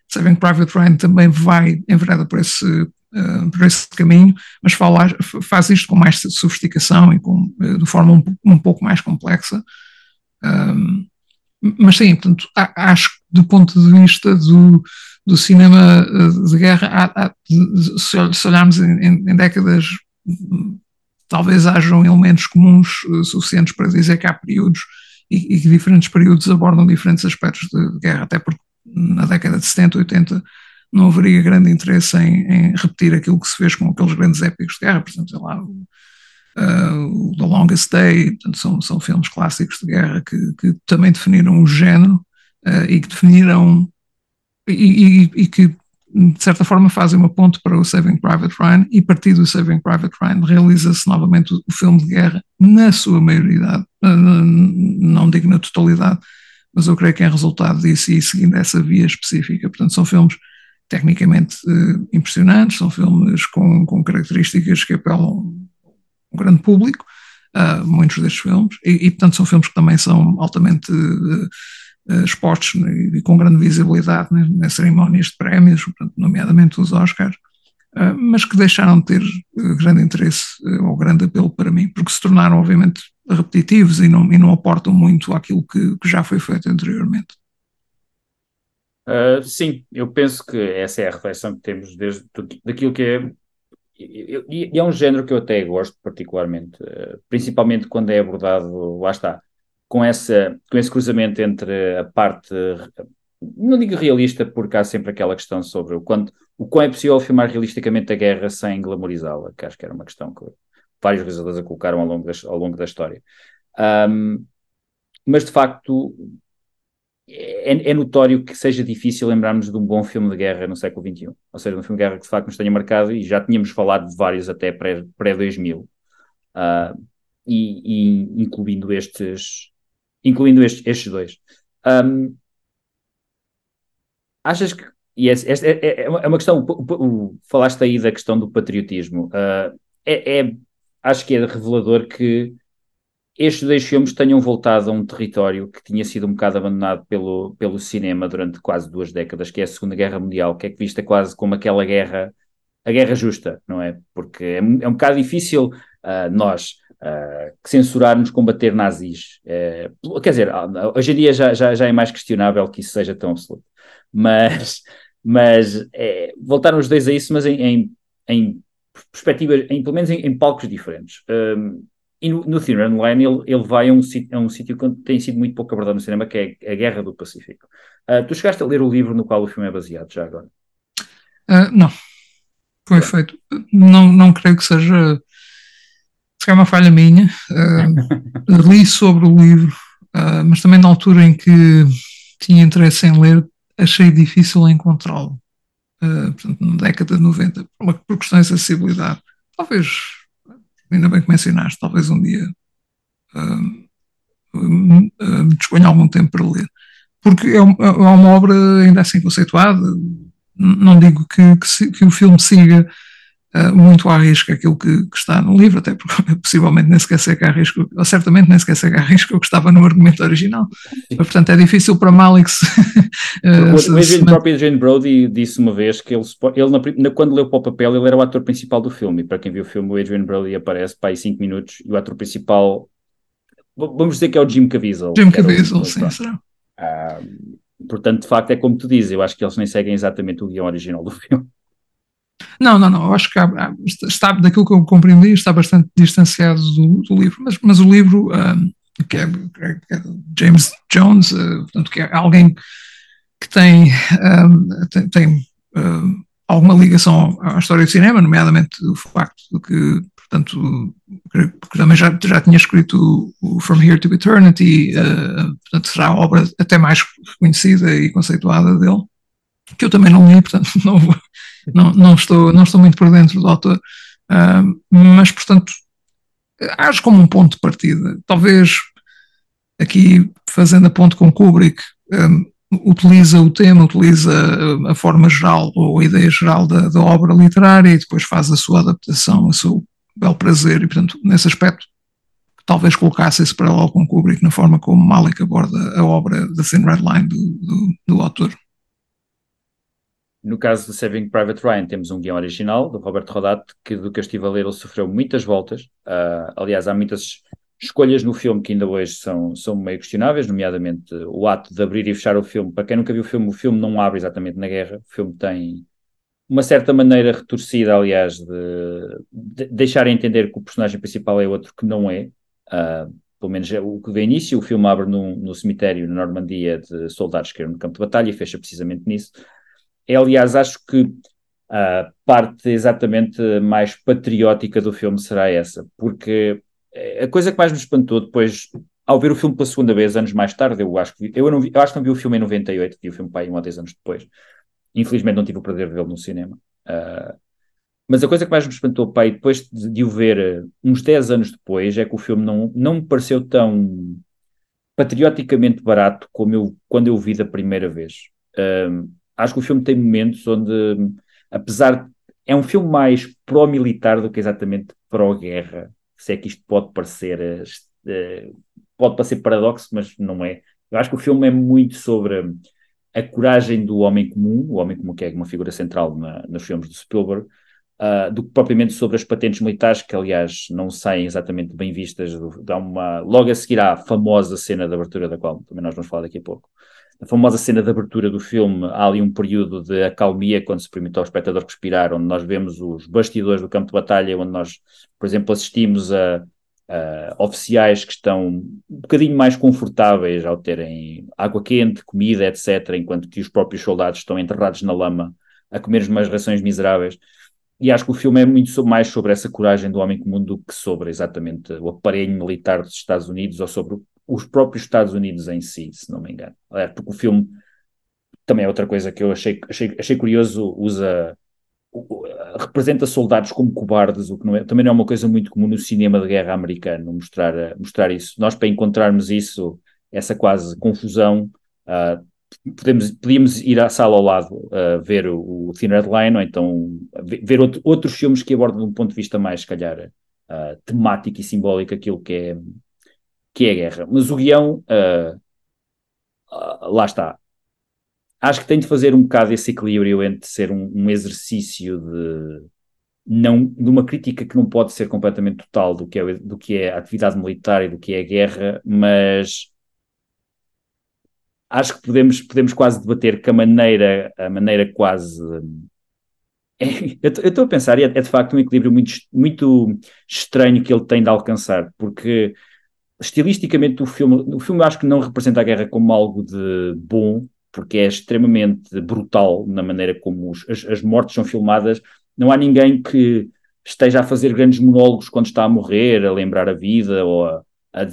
Saving Private Ryan também vai envereda por esse, uh, por esse caminho, mas fala, faz isto com mais sofisticação e com, uh, de forma um, um, pouco mais complexa. Um, mas sim, portanto, acho que do ponto de vista do, do cinema de guerra, se olharmos em décadas talvez hajam elementos comuns uh, suficientes para dizer que há períodos e, e, que diferentes períodos abordam diferentes aspectos de, de, guerra, até porque na década de 70, 80 não haveria grande interesse em, em, repetir aquilo que se fez com aqueles grandes épicos de guerra, por exemplo, sei lá, o, uh, The Longest Day, portanto, são, são filmes clássicos de guerra que, que também definiram o género uh, e que definiram e, e, e, que de certa forma fazem uma ponte para o Saving Private Ryan e a partir do Saving Private Ryan realiza-se novamente o, filme de guerra na sua maioridade, não digo na totalidade, mas eu creio que é resultado disso e seguindo essa via específica. Portanto, são filmes tecnicamente uh, impressionantes, são filmes com, com características que apelam ao grande público, muitos destes filmes, e, e, portanto são filmes que também são altamente uh, expostos e com grande visibilidade né, nas cerimónias de prémios, nomeadamente os Oscars, uh, mas que deixaram de ter grande interesse ou grande apelo para mim, porque se tornaram, obviamente, repetitivos e não, e não aportam muito àquilo que, que já foi feito anteriormente. Uh, sim, eu penso que essa é a reflexão que temos desde daquilo que é. E é um género que eu até gosto particularmente, principalmente quando é abordado, lá está, com, essa, com esse cruzamento entre a parte, não digo realista, porque há sempre aquela questão sobre o quanto, o quão é possível filmar realisticamente a guerra sem glamorizá-la, que acho que era uma questão que vários realizadores a colocaram ao longo da, ao longo da história. Um, mas de facto, é, é, notório que seja difícil lembrarmos de um bom filme de guerra no século XXI. Ou seja, um filme de guerra que de facto nos tenha marcado, e já tínhamos falado de vários até pré-2000, pré uh, e, e, incluindo estes, incluindo estes, estes dois. Um, achas que. E esta é, é, é, uma questão. O, o, falaste aí da questão do patriotismo. Uh, é, é, acho que é revelador que estes dois filmes tenham voltado a um território que tinha sido um bocado abandonado pelo, pelo cinema durante quase duas décadas, que é a Segunda Guerra Mundial, que é vista quase como aquela guerra, a guerra justa, não é? Porque é, é um bocado difícil uh, nós uh, censurarmos combater nazis. Uh, quer dizer, hoje em dia já, já, já é mais questionável que isso seja tão absoluto. Mas, mas é, voltaram os dois a isso, mas em, em, em perspectivas, em, pelo menos em, em palcos diferentes. Um, e no, no Thin Red Line ele, ele vai a um, a um sítio que tem sido muito pouco abordado no cinema, que é a Guerra do Pacífico. Uh, tu chegaste a ler o livro no qual o filme é baseado, já agora? Uh, não. Foi feito. Não, não creio que seja. Se é uma falha minha. Uh, li sobre o livro, mas também na altura em que tinha interesse em ler, achei difícil encontrá-lo. portanto, na década de 90, por, uma, por questões de acessibilidade. Talvez ainda bem que mencionaste, talvez um dia uh, uh, disponha algum tempo para ler. Porque é, uma, é uma obra ainda assim conceituada, não digo que, que, que o filme siga uh, muito à risca aquilo que, que, está no livro, até porque possivelmente nem sequer segue à risca, ou certamente nem sequer segue à risca o que estava no argumento original. Mas, portanto, é difícil para Malik se, uh, o, se, o próprio Jane Brody disse uma vez que ele, ele na, quando leu para o papel, ele era o ator principal do filme, e para quem viu o filme, o Adrian Brody aparece para aí 5 minutos, e o ator principal, vamos dizer que é o Jim Caviezel. Jim Caviezel, sim, será. Uh, portanto, de facto, é como tu dizes, eu acho que eles nem seguem exatamente o guião original do filme. Não, não, não. Eu acho que há, está, daquilo que eu compreendi, está bastante distanciado do, do livro. Mas, mas o livro, um, que, é, que, é, James Jones, uh, portanto, que é alguém que tem, um, tem, tem um, alguma ligação à história do cinema, nomeadamente o facto de que, portanto, porque também já, já tinha escrito o From Here to Eternity, uh, portanto, será a obra até mais reconhecida e conceituada dele, que eu também não li, portanto, não vou não, não, estou, não estou muito por dentro do autor, uh, mas, portanto, acho como um ponto de partida. Talvez aqui, fazendo a ponte com Kubrick, um, utiliza o tema, utiliza a forma geral ou a ideia geral da, da, obra literária e depois faz a sua adaptação, a seu bel prazer, e, portanto, nesse aspecto, talvez colocasse esse paralelo com Kubrick na forma como Malik aborda a obra da Thin Red Line do, do, do autor. No caso de Saving Private Ryan, temos um guião original, do Robert Rodat, que do que eu estive a ler, ele sofreu muitas voltas. Uh, aliás, há muitas escolhas no filme que ainda hoje são, são meio questionáveis, nomeadamente o ato de abrir e fechar o filme. Para quem nunca viu o filme, o filme não abre exatamente na guerra. O filme tem uma certa maneira retorcida, aliás, de, de deixar a entender que o personagem principal é outro que não é. Uh, pelo menos é o que vê início. O filme abre no, no cemitério na Normandia de soldados que eram no campo de batalha e fecha precisamente nisso. É, aliás, acho que a parte exatamente mais patriótica do filme será essa, porque a coisa que mais me espantou depois, ao ver o filme pela segunda vez, anos mais tarde, eu acho que eu, não vi, eu acho que não vi o filme em 98, vi o filme aí um ou dois anos depois. Infelizmente não tive o prazer de vê-lo no cinema. Uh, mas a coisa que mais me espantou, pai, depois de, de, o ver uh, uns 10 anos depois, é que o filme não, não me pareceu tão patrioticamente barato como eu, quando eu o vi da primeira vez. Uh, acho que o filme tem momentos onde, apesar. É um filme mais pró-militar do que exatamente pró-guerra. Se é que isto pode parecer. Uh, pode parecer paradoxo, mas não é. Eu acho que o filme é muito sobre a coragem do homem comum, o homem comum que é uma figura central na, nos filmes do Spielberg, uh, do que propriamente sobre as patentes militares, que aliás não saem exatamente bem vistas. Dá uma, logo a seguir à famosa cena de abertura, da qual também nós vamos falar daqui a pouco. A famosa cena de abertura do filme, há ali um período de acalmia quando se permite ao espectador respirar, onde nós vemos os bastidores do campo de batalha, onde nós, por exemplo, assistimos a, Uh, oficiais que estão um bocadinho mais confortáveis ao terem água quente, comida, etc., enquanto que os próprios soldados estão enterrados na lama a comer umas rações miseráveis. E acho que o filme é muito mais sobre essa coragem do homem comum do que sobre exatamente o aparelho militar dos Estados Unidos ou sobre os próprios Estados Unidos em si, se não me engano. É, porque o filme também é outra coisa que eu achei, achei, achei curioso, usa representa soldados como cobardes, o que não é, também não é uma coisa muito comum no cinema de guerra americano, mostrar, mostrar isso. Nós, para encontrarmos isso, essa quase confusão, uh, podemos, podíamos ir à sala ao lado uh, ver o, o Thin Red Line, ou então ver outro, outros filmes que abordam de um ponto de vista mais, se calhar, uh, temático e simbólico aquilo que é, que é a guerra. Mas o guião, lá está, acho que tem de fazer um bocado esse equilíbrio entre ser um, um, exercício de não de uma crítica que não pode ser completamente total do que é do que é a atividade militar e do que é a guerra, mas acho que podemos podemos quase debater que a maneira a maneira quase eu estou a pensar, é, é, de facto um equilíbrio muito, muito estranho que ele tem de alcançar, porque estilisticamente o filme, o filme acho que não representa a guerra como algo de bom, porque é extremamente brutal na maneira como os, as, as, mortes são filmadas. Não há ninguém que esteja a fazer grandes monólogos quando está a morrer, a lembrar a vida ou a, a,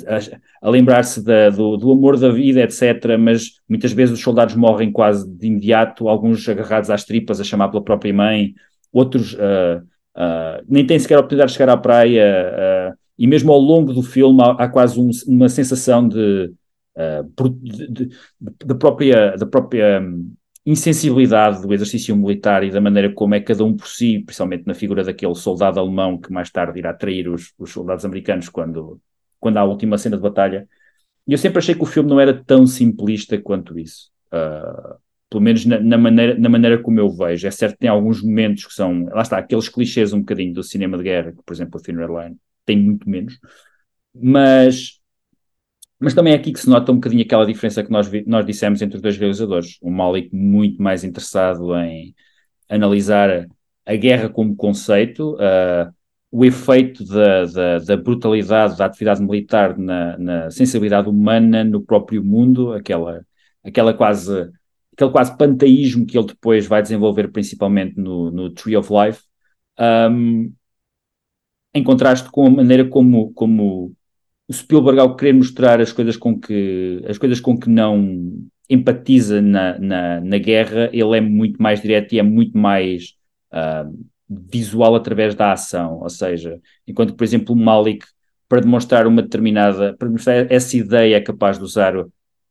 a lembrar-se do, do, amor da vida, etc. Mas muitas vezes os soldados morrem quase de imediato, alguns agarrados às tripas a chamar pela própria mãe, outros uh, uh, nem têm sequer a oportunidade de chegar à praia. Uh, e mesmo ao longo do filme há, há quase um, uma sensação de da própria, da própria hum, insensibilidade do exercício militar e da maneira como é cada um por si, principalmente na figura daquele soldado alemão que mais tarde irá trair os, os soldados americanos quando, quando há a última cena de batalha. E eu sempre achei que o filme não era tão simplista quanto isso. Uh, pelo menos na, na, maneira, na maneira como eu vejo. É certo que tem alguns momentos que são, lá está, aqueles clichês um bocadinho do cinema de guerra, por exemplo o Thin Red Line tem muito menos, mas mas também é aqui que se nota um bocadinho aquela diferença que nós, nós dissemos entre os dois realizadores. O Malik muito mais interessado em analisar a guerra como conceito, uh, o efeito da, da, da, brutalidade da atividade militar na, na, sensibilidade humana no próprio mundo, aquela, aquela quase, aquele quase panteísmo que ele depois vai desenvolver principalmente no, no Tree of Life, um, em contraste com a maneira como, como o Spielberg ao querer mostrar as coisas com que as coisas com que não empatiza na, na, na guerra, ele é muito mais direto e é muito mais uh, visual através da ação, ou seja, enquanto por exemplo o Malik para demonstrar uma determinada, para demonstrar essa ideia é capaz de usar,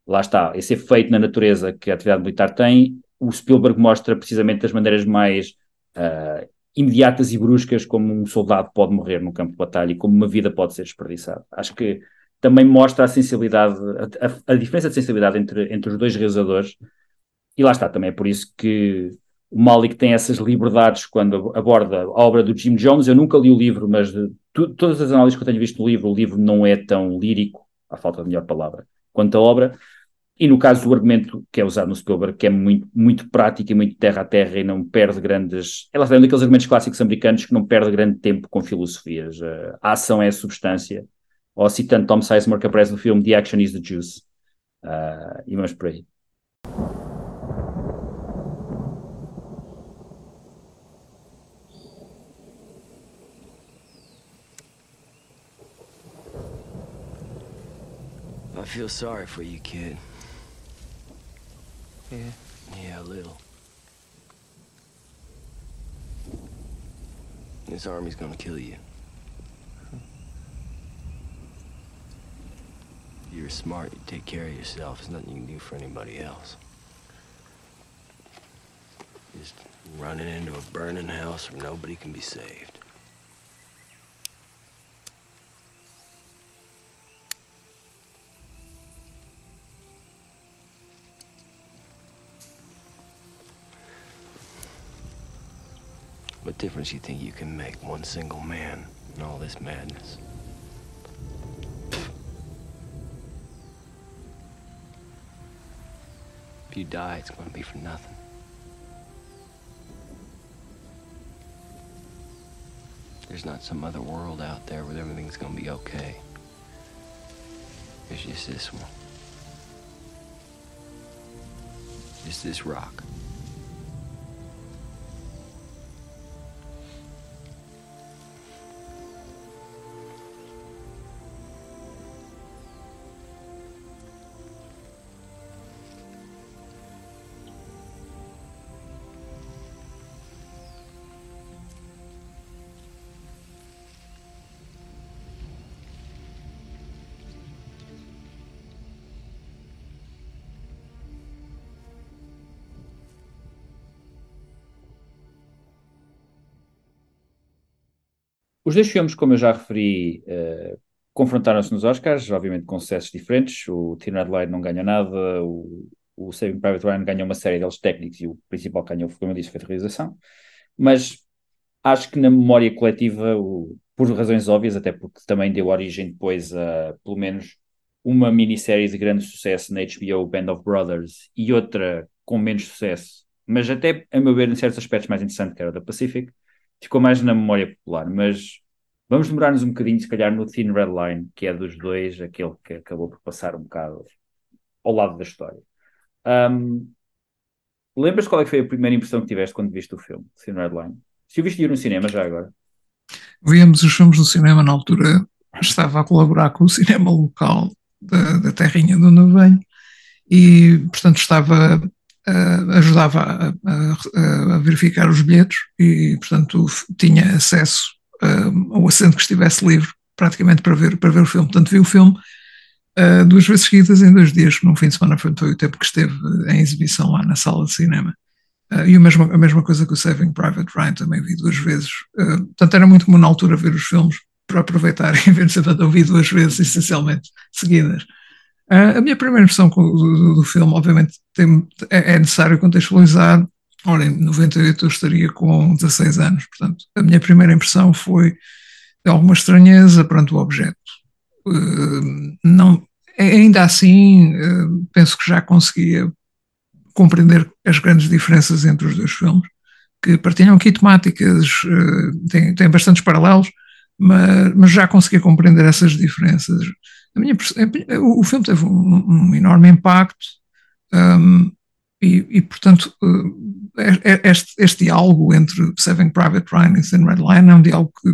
lá está, esse efeito na natureza que a atividade militar tem, o Spielberg mostra precisamente as maneiras mais uh, imediatas e bruscas como um soldado pode morrer no campo de batalha e como uma vida pode ser desperdiçada. Acho que também mostra a sensibilidade, a, a, diferença de sensibilidade entre, entre os dois realizadores, e lá está, também é por isso que o Malik tem essas liberdades quando aborda a obra do Jim Jones. Eu nunca li o livro, mas tu, todas as análises que eu tenho visto no livro, o livro não é tão lírico, à falta de melhor palavra, quanto a obra, e no caso do argumento que é usado no Spielberg, que é muito, muito prático e muito terra a terra e não perde grandes. Ela é um daqueles argumentos clássicos americanos que não perde grande tempo com filosofias. A ação é a substância. Ou citando Tom Sizemore que aparece no filme The Action is the Juice. Uh, e vamos por aí. I feel sorry for you, kid. Yeah? Yeah, a little. This army's gonna kill you. You're smart, you take care of yourself. There's nothing you can do for anybody else. Just running into a burning house where nobody can be saved. Difference you think you can make, one single man, in all this madness? If you die, it's going to be for nothing. There's not some other world out there where everything's going to be okay. There's just this one. Just this rock. Os dois filmes, como eu já referi, uh, confrontaram-se nos Oscars, obviamente com sucessos diferentes. O Thin Red Line não ganha nada, o, o Saving Private Ryan ganhou uma série deles técnicos e o principal que ganhou, como eu disse, foi a realização. Mas acho que na memória coletiva, o, por razões óbvias, até porque também deu origem depois a, pelo menos, uma minissérie de grande sucesso na HBO, Band of Brothers, e outra com menos sucesso, mas até, a meu ver, em certos aspectos mais interessante, que era da Pacific, ficou mais na memória popular, mas vamos demorar-nos um bocadinho, se calhar, no Thin Red Line, que é dos dois, aquele que acabou por passar um bocado ao lado da história. Um, lembras qual é foi a primeira impressão que tiveste quando viste o filme, Thin Red Line? Se o viste ir no cinema já agora? Víamos os filmes no cinema na altura, estava a colaborar com o cinema local da, da terrinha onde eu venho e, portanto, estava uh, ajudava a, a, a, verificar os bilhetes e, portanto, tinha acesso uh, ao assento que estivesse livre, praticamente para ver, para ver o filme. Portanto, vi o filme uh, duas vezes seguidas em dois dias, num fim de semana foi, o tempo que esteve em exibição lá na sala de cinema. Uh, e a mesma, a mesma coisa que o Saving Private Ryan também vi duas vezes. Uh, portanto, era muito comum na altura ver os filmes para aproveitar, de ser para ouvir duas vezes, essencialmente, seguidas. Uh, a minha primeira impressão do, do, filme, obviamente, tem, é, é, necessário contextualizar. Ora, em 98 eu estaria com 16 anos, portanto, a minha primeira impressão foi de alguma estranheza perante o objeto. Uh, não, ainda assim, uh, penso que já conseguia compreender as grandes diferenças entre os dois filmes, que partilham aqui temáticas, têm, têm bastantes paralelos, mas, mas já conseguia compreender essas diferenças minha, o filme teve um, um enorme impacto um, e, e, portanto, eh, este, este, diálogo entre Saving Private Ryan e Thin Red Line é um diálogo que,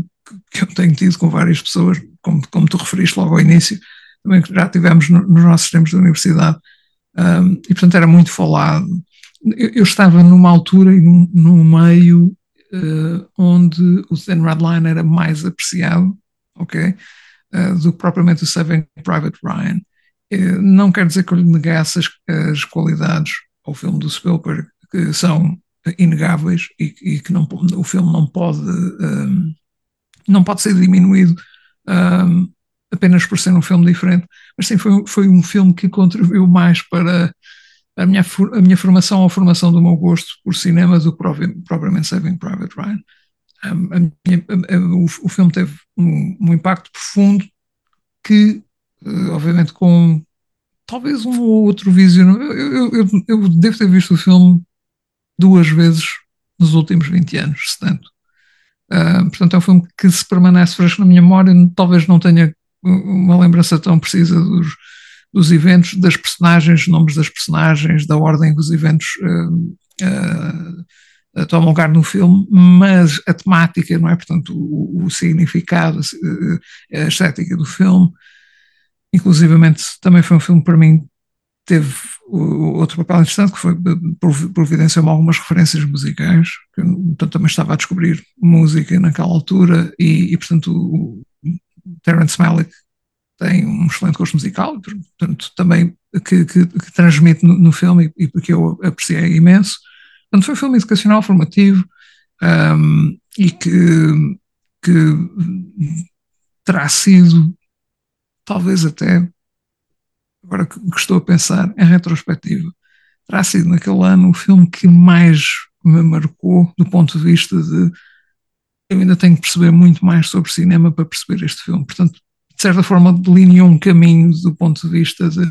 que, eu tenho tido com várias pessoas, como, como tu referiste logo ao início, também que já tivemos no, nos nossos tempos da universidade, um, e portanto era muito falado. Eu, eu estava numa altura e num, num meio uh, onde o Thin Red Line era mais apreciado, ok? Uh, do que propriamente o Saving Private Ryan. Uh, não quer dizer que eu lhe negasse as, as, qualidades ao filme do Spielberg, que são inegáveis e, e que não, o filme não pode, um, não pode ser diminuído um, apenas por ser um filme diferente, mas sim foi, foi um filme que contribuiu mais para a minha, a minha formação ou a formação do meu gosto por cinema do que propriamente Saving Private Ryan minha, o, o, filme teve um, um, impacto profundo que, uh, obviamente, com talvez um ou outro vision. Eu, eu, eu, devo ter visto o filme duas vezes nos últimos 20 anos, se tanto. Uh, portanto, é um filme que se permanece fresco na minha memória, talvez não tenha uma lembrança tão precisa dos, dos eventos, das personagens, nomes das personagens, da ordem que os eventos uh, uh, toma lugar no filme, mas a temática, não é? Portanto, o, o significado, a estética do filme, inclusivamente também foi um filme para mim teve outro papel interessante que foi providenciou-me algumas referências musicais, que portanto, também estava a descobrir música naquela altura e, e portanto o Terence Malick tem um excelente gosto musical, portanto também que, que, que transmite no, no filme e, e que eu apreciei imenso Portanto, foi um filme educacional formativo um, e que, que terá sido, talvez até, agora que, estou a pensar em retrospectiva, terá sido naquele ano o filme que mais me marcou do ponto de vista de eu ainda tenho que perceber muito mais sobre cinema para perceber este filme. Portanto, de certa forma, delineou um caminho do ponto de vista de,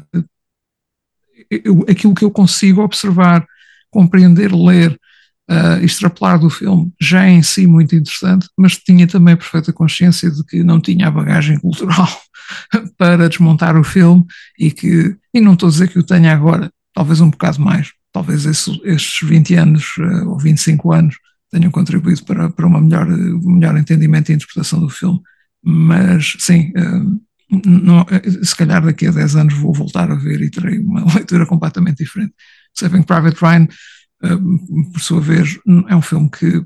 eu, aquilo que eu consigo observar, compreender, ler, uh, extrapolar do filme, já é em si muito interessante, mas tinha também perfeita consciência de que não tinha a bagagem cultural para desmontar o filme e que, e não estou a dizer que o tenha agora, talvez um bocado mais, talvez esse, estes 20 anos uh, ou 25 anos tenham contribuído para, para uma melhor, melhor entendimento e interpretação do filme. Mas sim, uh, não, se calhar daqui a 10 anos vou voltar a ver e terei uma leitura completamente diferente. Saving Private Ryan, uh, por sua vez, é um filme que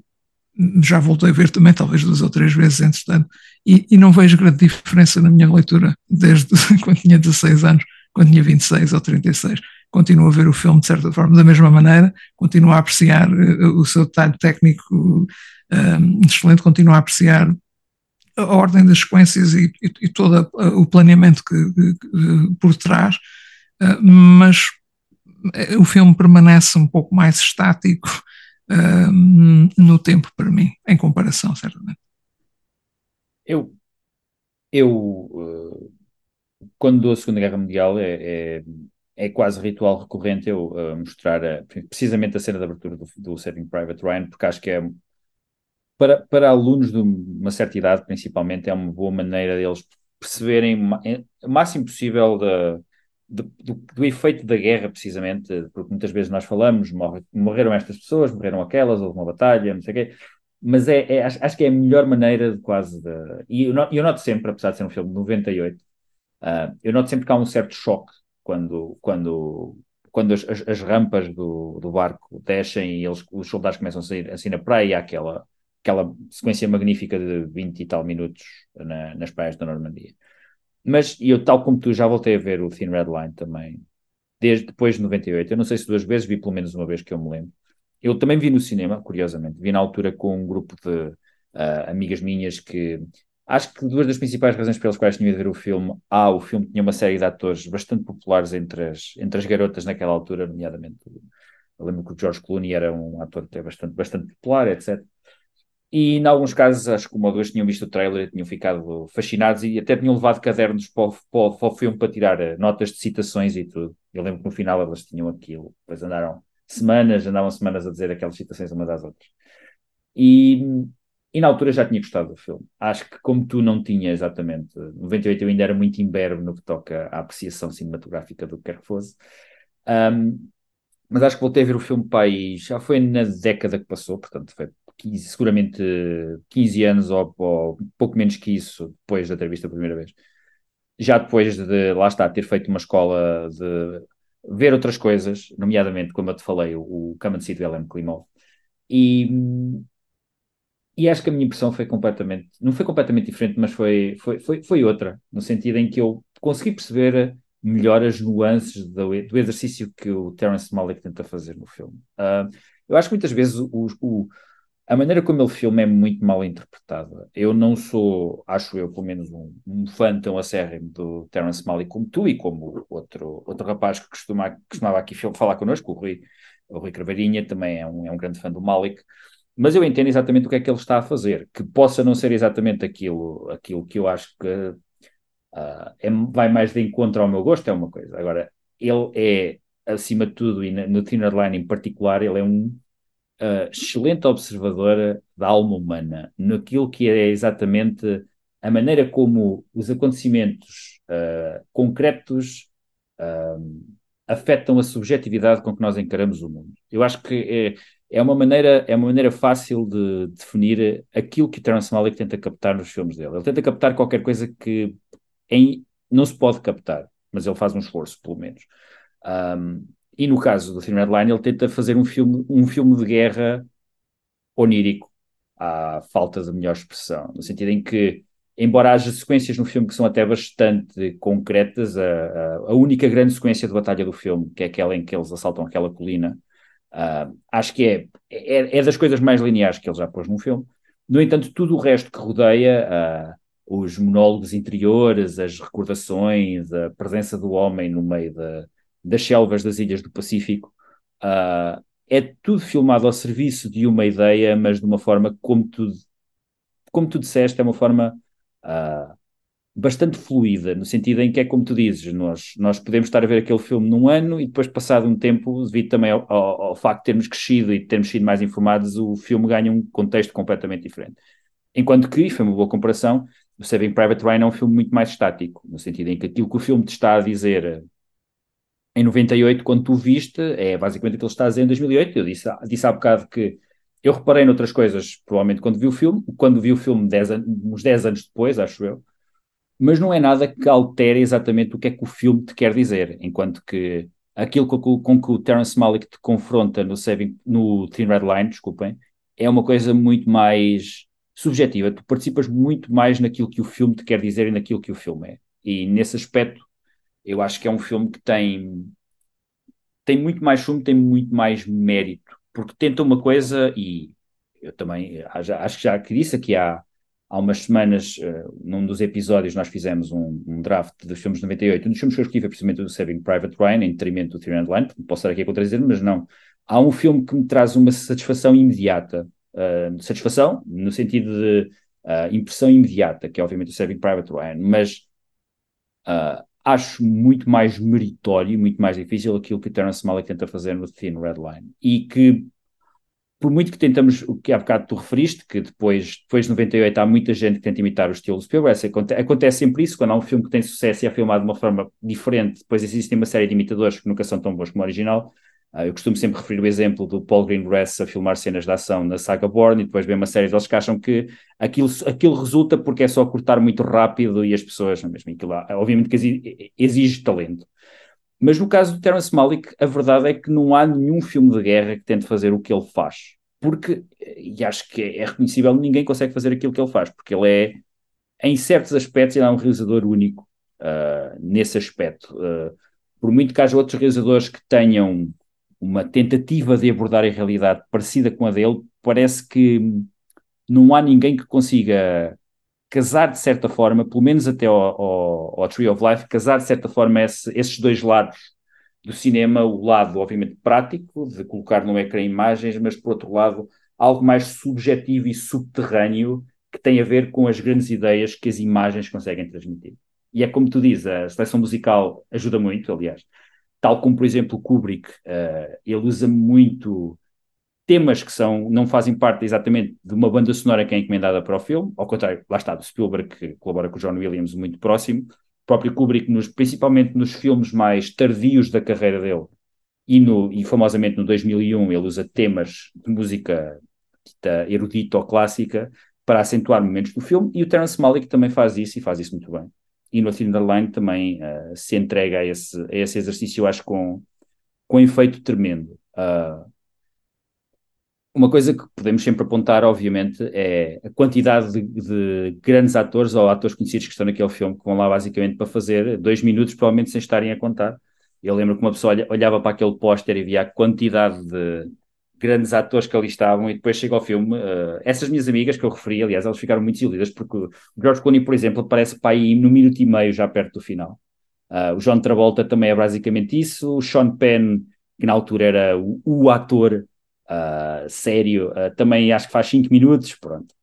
já voltei a ver também, talvez duas ou três vezes, entretanto, e, e não vejo grande diferença na minha leitura desde quando tinha 16 anos, quando tinha 26 ou 36 continuo a ver o filme de certa forma da mesma maneira, continuo a apreciar uh, o seu detalhe técnico uh, excelente, continuo a apreciar a ordem das sequências e, e, e todo o planeamento que, que, que por trás, uh, mas o filme permanece um pouco mais estático no tempo para mim, em comparação, certamente. Eu, eu quando dou a Segunda Guerra Mundial é, é é quase ritual recorrente eu uh, mostrar a, precisamente a cena de abertura do, do Saving Private Ryan, porque acho que é para, para alunos de uma certa idade, principalmente, é uma boa maneira deles perceberem o máximo possível da, do, do, do, efeito da guerra, precisamente, porque muitas vezes nós falamos, morre, morreram estas pessoas, morreram aquelas, houve uma batalha, não sei o quê, mas é, é acho, acho, que é a melhor maneira de quase de, e eu, eu noto sempre, apesar de ser um filme de 98, uh, ah, eu noto sempre que há um certo choque quando, quando, quando as, as, as rampas do, do, barco descem e eles, os soldados começam a sair assim na praia, aquela, aquela sequência magnífica de 20 e tal minutos na, nas praias da Normandia. Mas eu, tal como tu, já voltei a ver o Thin Red Line também, desde depois de 98. Eu não sei se duas vezes, vi pelo menos uma vez que eu me lembro. Eu também vi no cinema, curiosamente. Vi na altura com um grupo de uh, amigas minhas que Acho que duas das principais razões pelas quais tinha de ver o filme, ah, o filme tinha uma série de atores bastante populares entre as, entre as garotas naquela altura, nomeadamente. Eu lembro que o George Clooney era um ator até bastante, bastante popular, etc. E, em alguns casos, acho que uma ou duas tinham visto o trailer e tinham ficado fascinados e até tinham levado cadernos para o, para, para o filme para tirar eh, notas de citações e tudo. Eu lembro que no final elas tinham aquilo. Depois andaram semanas, andavam semanas a dizer aquelas citações umas às outras. E e na altura já tinha gostado do filme. Acho que como tu não tinha exatamente, 98 eu ainda era muito imberbe no que toca à apreciação cinematográfica do que quer que fosse. Um, mas acho que voltei a ver o filme pai já foi na década que passou, portanto foi 15, seguramente 15 anos ou, ou, pouco menos que isso depois de ter visto a primeira vez. Já depois de, lá está, ter feito uma escola de ver outras coisas, nomeadamente, como eu te falei, o, o See do Ellen Klimov. E, e acho que a minha impressão foi completamente, não foi completamente diferente, mas foi, foi, foi, foi outra, no sentido em que eu consegui perceber melhor as nuances do, do exercício que o Terence Malick tenta fazer no filme. Uh, eu acho que muitas vezes o, o, a maneira como ele filma é muito mal interpretada. Eu não sou, acho eu, pelo menos, um, um fã tão acérrimo do Terence Malick como tu e como outro, outro rapaz que costuma, costumava aqui falar connosco, o Rui, o Rui Carvalhinha, também é um, é um grande fã do Malick mas eu entendo exatamente o que é que ele está a fazer, que possa não ser exatamente aquilo, aquilo que eu acho que uh, é, vai mais de encontro ao meu gosto, é uma coisa. Agora, ele é, acima de tudo, e no Thinner Line em particular, ele é um uh, excelente observador da alma humana, naquilo que é exatamente a maneira como os acontecimentos uh, concretos afetam a subjetividade com que nós encaramos o mundo. Eu acho que é, é uma maneira, é uma maneira fácil de definir aquilo que o Terence Malick tenta captar nos filmes dele. Ele tenta captar qualquer coisa que em, não se pode captar, mas ele faz um esforço, pelo menos. Um, e no caso do Thin Red Line, ele tenta fazer um filme, um filme de guerra onírico, à falta de melhor expressão, no sentido em que, embora haja sequências no filme que são até bastante concretas, a, a, a única grande sequência de batalha do filme, que é aquela em que eles assaltam aquela colina, Uh, acho que é, é, é, das coisas mais lineares que ele já pôs num filme. No entanto, tudo o resto que rodeia, uh, os monólogos interiores, as recordações, a presença do homem no meio da, das selvas das ilhas do Pacífico, uh, é tudo filmado ao serviço de uma ideia, mas de uma forma, como tu como tu disseste, é uma forma uh, bastante fluida, no sentido em que é como tu dizes, nós, nós podemos estar a ver aquele filme num ano e depois, passado um tempo, devido também ao, ao, ao facto de termos crescido e de termos sido mais informados, o filme ganha um contexto completamente diferente. Enquanto que, foi uma boa comparação, o Saving Private Ryan é um filme muito mais estático, no sentido em que aquilo que o filme te está a dizer em 98, quando tu viste, é basicamente o que ele está a dizer em 2008. Eu disse, disse há bocado que eu reparei noutras coisas, provavelmente quando vi o filme, quando vi o filme dez uns 10 anos depois, acho eu, mas não é nada que altere exatamente o que é que o filme te quer dizer, enquanto que aquilo com, com que o Terence Malick te confronta no, Saving, no Thin Red Line, desculpem, é uma coisa muito mais subjetiva. Tu participas muito mais naquilo que o filme te quer dizer e naquilo que o filme é. E nesse aspecto, eu acho que é um filme que tem tem muito mais fumo, tem muito mais mérito, porque tenta uma coisa e eu também acho que já que disse aqui há, há umas semanas, uh, num dos episódios, nós fizemos um, um, draft dos filmes de 98. Um dos filmes que eu escolhi foi precisamente o Saving Private Ryan, em detrimento do Three Line, posso estar aqui a contradizer, mas não. Há um filme que me traz uma satisfação imediata. Uh, satisfação, no sentido de uh, impressão imediata, que é obviamente o Saving Private Ryan, mas acho muito mais meritório, muito mais difícil aquilo que o Terence Malick tenta fazer no Thin Red Line. E que, por muito que tentamos, o que há bocado tu referiste, que depois, depois de 98 há muita gente que tenta imitar o estilo de Spielberg, acontece, acontece sempre isso, quando há um filme que tem sucesso e é filmado de uma forma diferente, depois existem uma série de imitadores que nunca são tão bons como o original, eu costumo sempre referir o exemplo do Paul Greengrass a filmar cenas de ação na saga Bourne e depois vem uma série deles que acham que aquilo, aquilo resulta porque é só cortar muito rápido e as pessoas, mesmo aquilo, obviamente que exige, exige talento. Mas no caso do Terence Malick, a verdade é que não há nenhum filme de guerra que tente fazer o que ele faz. Porque, e acho que é, é reconhecível, ninguém consegue fazer aquilo que ele faz, porque ele é, em certos aspectos, ele é um realizador único uh, nesse aspecto. Uh, por muito que haja outros realizadores que tenham uma tentativa de abordar a realidade parecida com a dele, parece que não há ninguém que consiga casar de certa forma, pelo menos até ao, ao, ao Tree of Life, casar de certa forma esse, esses dois lados do cinema, o lado obviamente prático, de colocar no ecrã imagens, mas por outro lado algo mais subjetivo e subterrâneo que tem a ver com as grandes ideias que as imagens conseguem transmitir. E é como tu dizes, a seleção musical ajuda muito, aliás tal como, por exemplo, Kubrick, uh, ele usa muito temas que são, não fazem parte exatamente de uma banda sonora que é encomendada para o filme, ao contrário, lá está, do Spielberg, que colabora com o John Williams muito próximo, o próprio Kubrick, nos, principalmente nos filmes mais tardios da carreira dele, e, no, e famosamente no 2001 ele usa temas de música erudita ou clássica para acentuar momentos do filme, e o Terence Malick também faz isso, e faz isso muito bem e no Tinderline também uh, se entrega a esse, a esse exercício, eu acho, com, com efeito tremendo. Uh, uma coisa que podemos sempre apontar, obviamente, é a quantidade de, de, grandes atores ou atores conhecidos que estão naquele filme, que vão lá basicamente para fazer dois minutos, provavelmente sem estarem a contar. Eu lembro que uma pessoa olhava para aquele póster e via a quantidade de, grandes atores que ali estavam e depois chega ao filme. Uh, essas minhas amigas que eu referi, aliás, elas ficaram muito desiludidas porque o George Clooney, por exemplo, aparece para no minuto e meio já perto do final. Uh, o John Travolta também é basicamente isso. O Sean Penn, que na altura era o, o ator uh, sério, também acho que faz 5 minutos. Pronto.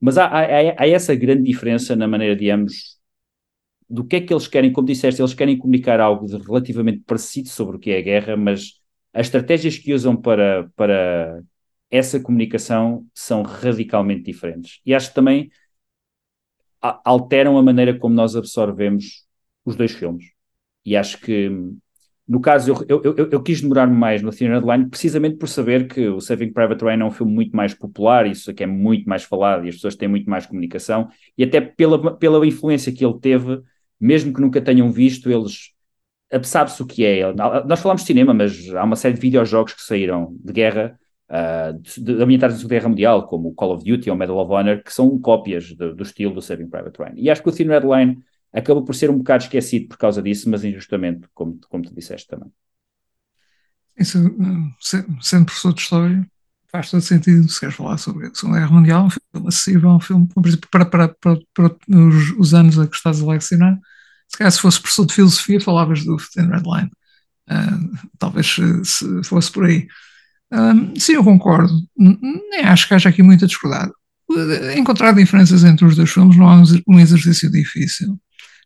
mas há, há, há, essa grande diferença na maneira de ambos. Do que é que eles querem, como disseste, eles querem comunicar algo relativamente parecido sobre o que é a guerra, mas as estratégias que usam para, para essa comunicação são radicalmente diferentes. E acho que também alteram a maneira como nós absorvemos os dois filmes. E acho que, no caso, eu, eu, eu, eu quis demorar-me mais no Thin Line precisamente por saber que o Saving Private Ryan é um filme muito mais popular, isso aqui é muito mais falado e as pessoas têm muito mais comunicação, e até pela, pela influência que ele teve, mesmo que nunca tenham visto, eles sabe-se o que é. Nós falamos de cinema, mas há uma série de videojogos que saíram de guerra, uh, de, ambientados na Segunda Guerra Mundial, como o Call of Duty ou Medal of Honor, que são cópias de, do estilo do Saving Private Ryan. E acho que o Thin Red Line acaba por ser um bocado esquecido por causa disso, mas injustamente, como, como tu disseste também. Isso, sendo professor de História, faz todo sentido se queres falar sobre a Segunda Guerra Mundial, um filme acessível, um filme para, para, para, para os, os anos a que estás a lecionar, se calhar se fosse professor de filosofia falavas do Thin Red Line. Uh, talvez se fosse por aí. Uh, sim, eu concordo. Nem acho que haja aqui muito a discordar. encontrar diferenças entre os dois filmes não é um exercício difícil.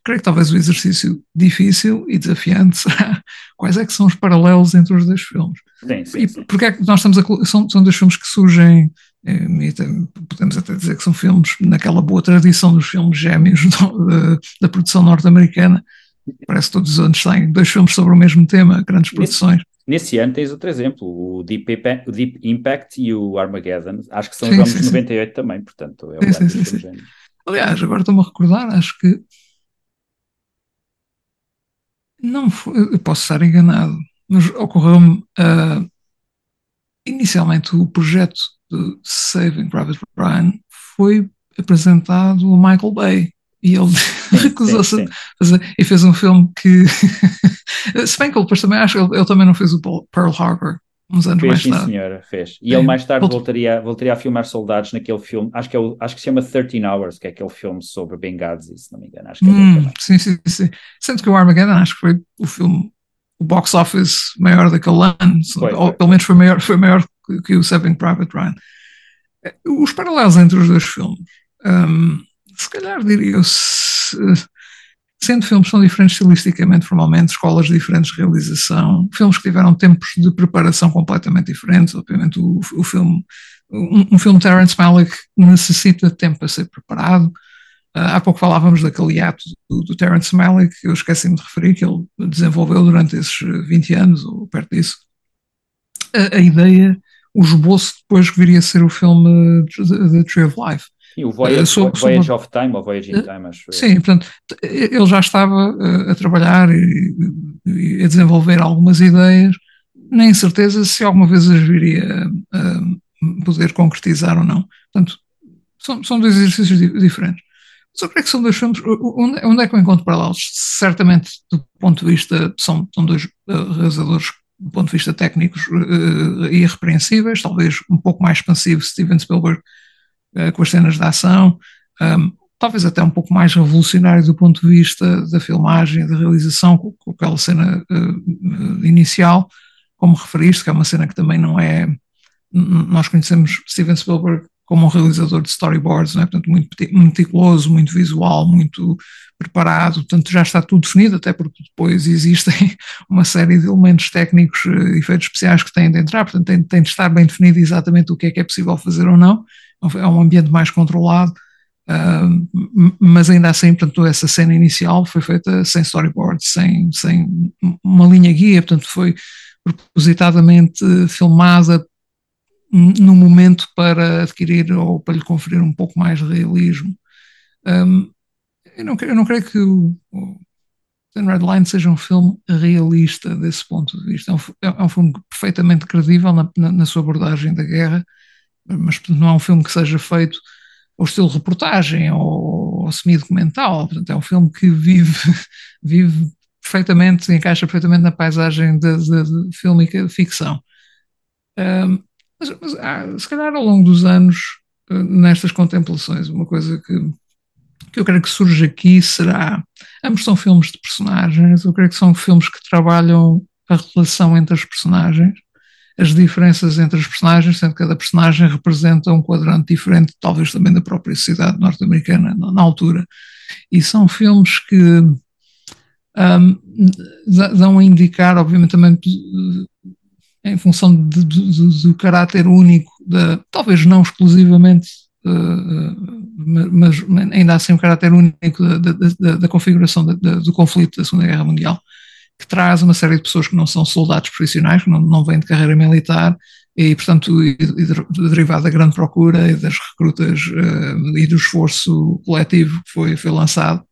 Creio que talvez o exercício difícil e desafiante será quais é que são os paralelos entre os dois filmes. Sim, sim, e porque é que nós estamos a, são, são dois filmes que surgem, eh, e tem, podemos até dizer que são filmes naquela boa tradição dos filmes gêmeos do, da, da, produção norte-americana. Parece que todos os anos saem dois filmes sobre o mesmo tema, grandes produções. Nesse ano tens outro exemplo, o Deep, Impact, o Deep Impact e o Armageddon. Acho que são Sim, os anos sim, de sim. 98 também, portanto, é o Sim, sim, sim. Aliás, agora estou-me a recordar, acho que não foi, eu posso estar enganado, mas ocorreu-me ah, inicialmente o projeto de Saving Private Ryan foi apresentado a Michael Bay e ele recusou-se e fez um filme que se bem que ele depois também acho que ele, ele também não fez o Pearl Harbor uns anos Fez, mais sim, tarde. senhora, fez. E Sim. ele mais tarde voltaria, voltaria a filmar soldados naquele filme, acho que, é o, acho que se chama 13 Hours, que é aquele filme sobre Benghazi, se não me engano. Acho que é Hum, sim, sim, sim. Sendo que o Armageddon acho que foi o filme, o box office maior daquele ano, Foi, ou foi. pelo menos foi maior, foi maior que, que o Saving Private Ryan. Eh, Os paralelos entre os dois filmes, hum, se calhar diria eu, se- sendo filmes são diferentes estilisticamente, formalmente, escolas diferentes de realização, filmes que tiveram tempos de preparação completamente diferentes, obviamente o, o filme, um, um filme de Terrence Malick necessita de tempo para ser preparado, Uh, há pouco falávamos daquele ato do, do Terence Malick, eu esqueci-me de referir, que ele desenvolveu durante esses eh, 20 anos, ou perto disso. A, a ideia, o esboço depois que viria a ser o filme The Tree of Life. E o Voyage, Eh, sobre- Voyage sobre- of Time, ou Voyage in Eh, Time, acho. Sim, portanto, ele já estava uh, a trabalhar e, e a desenvolver algumas ideias, nem certeza se alguma vez as viria a poder concretizar ou não. Portanto, são, são dois exercícios di- diferentes. Creio que são dois filmes. Onde, onde é que eu encontro paralelos? Certamente, do ponto de vista. São, são dois uh, realizadores, do ponto de vista técnicos, uh, irrepreensíveis, talvez um pouco mais expansivo Steven Spielberg com as cenas de ação. Um, talvez até um pouco mais revolucionário do ponto de vista da filmagem, da realização, com, com aquela cena uh, inicial, como referiste, que é uma cena que também não é. Nós conhecemos Steven Spielberg como um realizador de storyboards, é? portanto, muito meti- muito meticuloso, muito visual, muito preparado, portanto, já está tudo definido, até porque depois existem uma série de elementos técnicos e efeitos especiais que têm de entrar, portanto, tem, tem de estar bem definido exatamente o que é que é possível fazer ou não. É um ambiente mais controlado. Uh, mas ainda assim, portanto, essa cena inicial foi feita sem storyboard, sem, sem uma linha guia, portanto, foi propositadamente filmada no momento para adquirir ou para lhe conferir um pouco mais de realismo. Um, eu, não, eu, não, creio que o, o Thin Red Line seja um filme realista desse ponto de vista. É um, é um filme perfeitamente credível na, na, na sua abordagem da guerra, mas não é um filme que seja feito ao estilo reportagem ou, ou semi-documental. Portanto, é um filme que vive, vive perfeitamente, encaixa perfeitamente na paisagem de, de, de de ficção. Um, mas, mas ah, se calhar ao longo dos anos, uh, nestas contemplações, uma coisa que, que eu creio que surge aqui será. Ambos são filmes de personagens, eu creio que são filmes que trabalham a relação entre as personagens, as diferenças entre as personagens, sendo que cada personagem representa um quadrante diferente, talvez também da própria sociedade norte-americana na, altura. E são filmes que um, dão a indicar, obviamente, também em função de, de, do caráter único, de, talvez não exclusivamente, uh, mas, ainda assim o caráter único da, da, da configuração do conflito da Segunda Guerra Mundial, que traz uma série de pessoas que não são soldados profissionais, que não, não vêm de carreira militar, e, portanto, e, e derivado da grande procura e das recrutas uh, e do esforço coletivo que foi, foi lançado,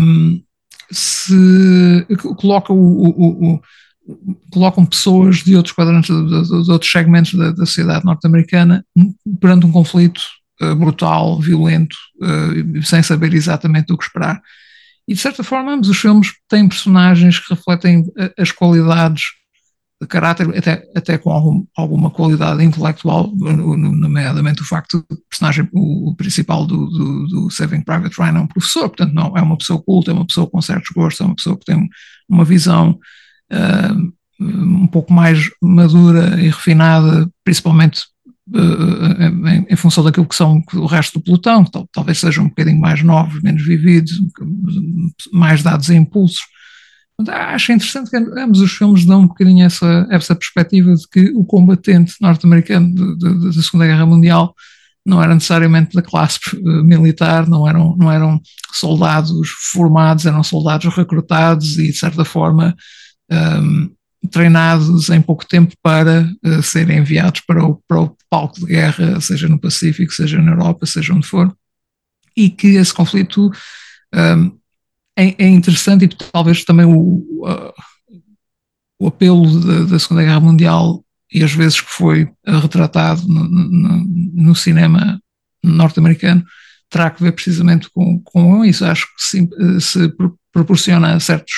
um, se coloca o, o, o colocam pessoas de outros quadrantes, de, de, de outros segmentos da, da sociedade norte-americana perante um conflito uh, brutal, violento, uh, sem saber exatamente o que esperar. E de certa forma, ambos os filmes têm personagens que refletem as qualidades de caráter, até, até com algum, alguma qualidade intelectual, nomeadamente o facto do personagem, o, o principal do, do, do, Saving Private Ryan é um professor, portanto, não é uma pessoa culta, é uma pessoa com certos gostos, é uma pessoa que tem uma visão Uh, um pouco mais madura e refinada, principalmente em, em, função daquilo que são o resto do pelotão, que talvez sejam um bocadinho mais novos, menos vividos, mais dados a impulsos. Acho interessante que ambos os filmes dão um bocadinho essa, essa perspectiva de que o combatente norte-americano da Segunda Guerra Mundial não era necessariamente da classe militar, não eram, não eram soldados formados, eram soldados recrutados e, de certa forma, um, treinados em pouco tempo para uh, serem enviados para o, para o palco de guerra, seja no Pacífico, seja na Europa, seja onde for, e que esse conflito um, é, é, interessante e talvez também o, uh, o apelo da, da, Segunda Guerra Mundial e as vezes que foi retratado no, no, no cinema norte-americano terá que ver precisamente com, com isso. Acho que se, se proporciona certos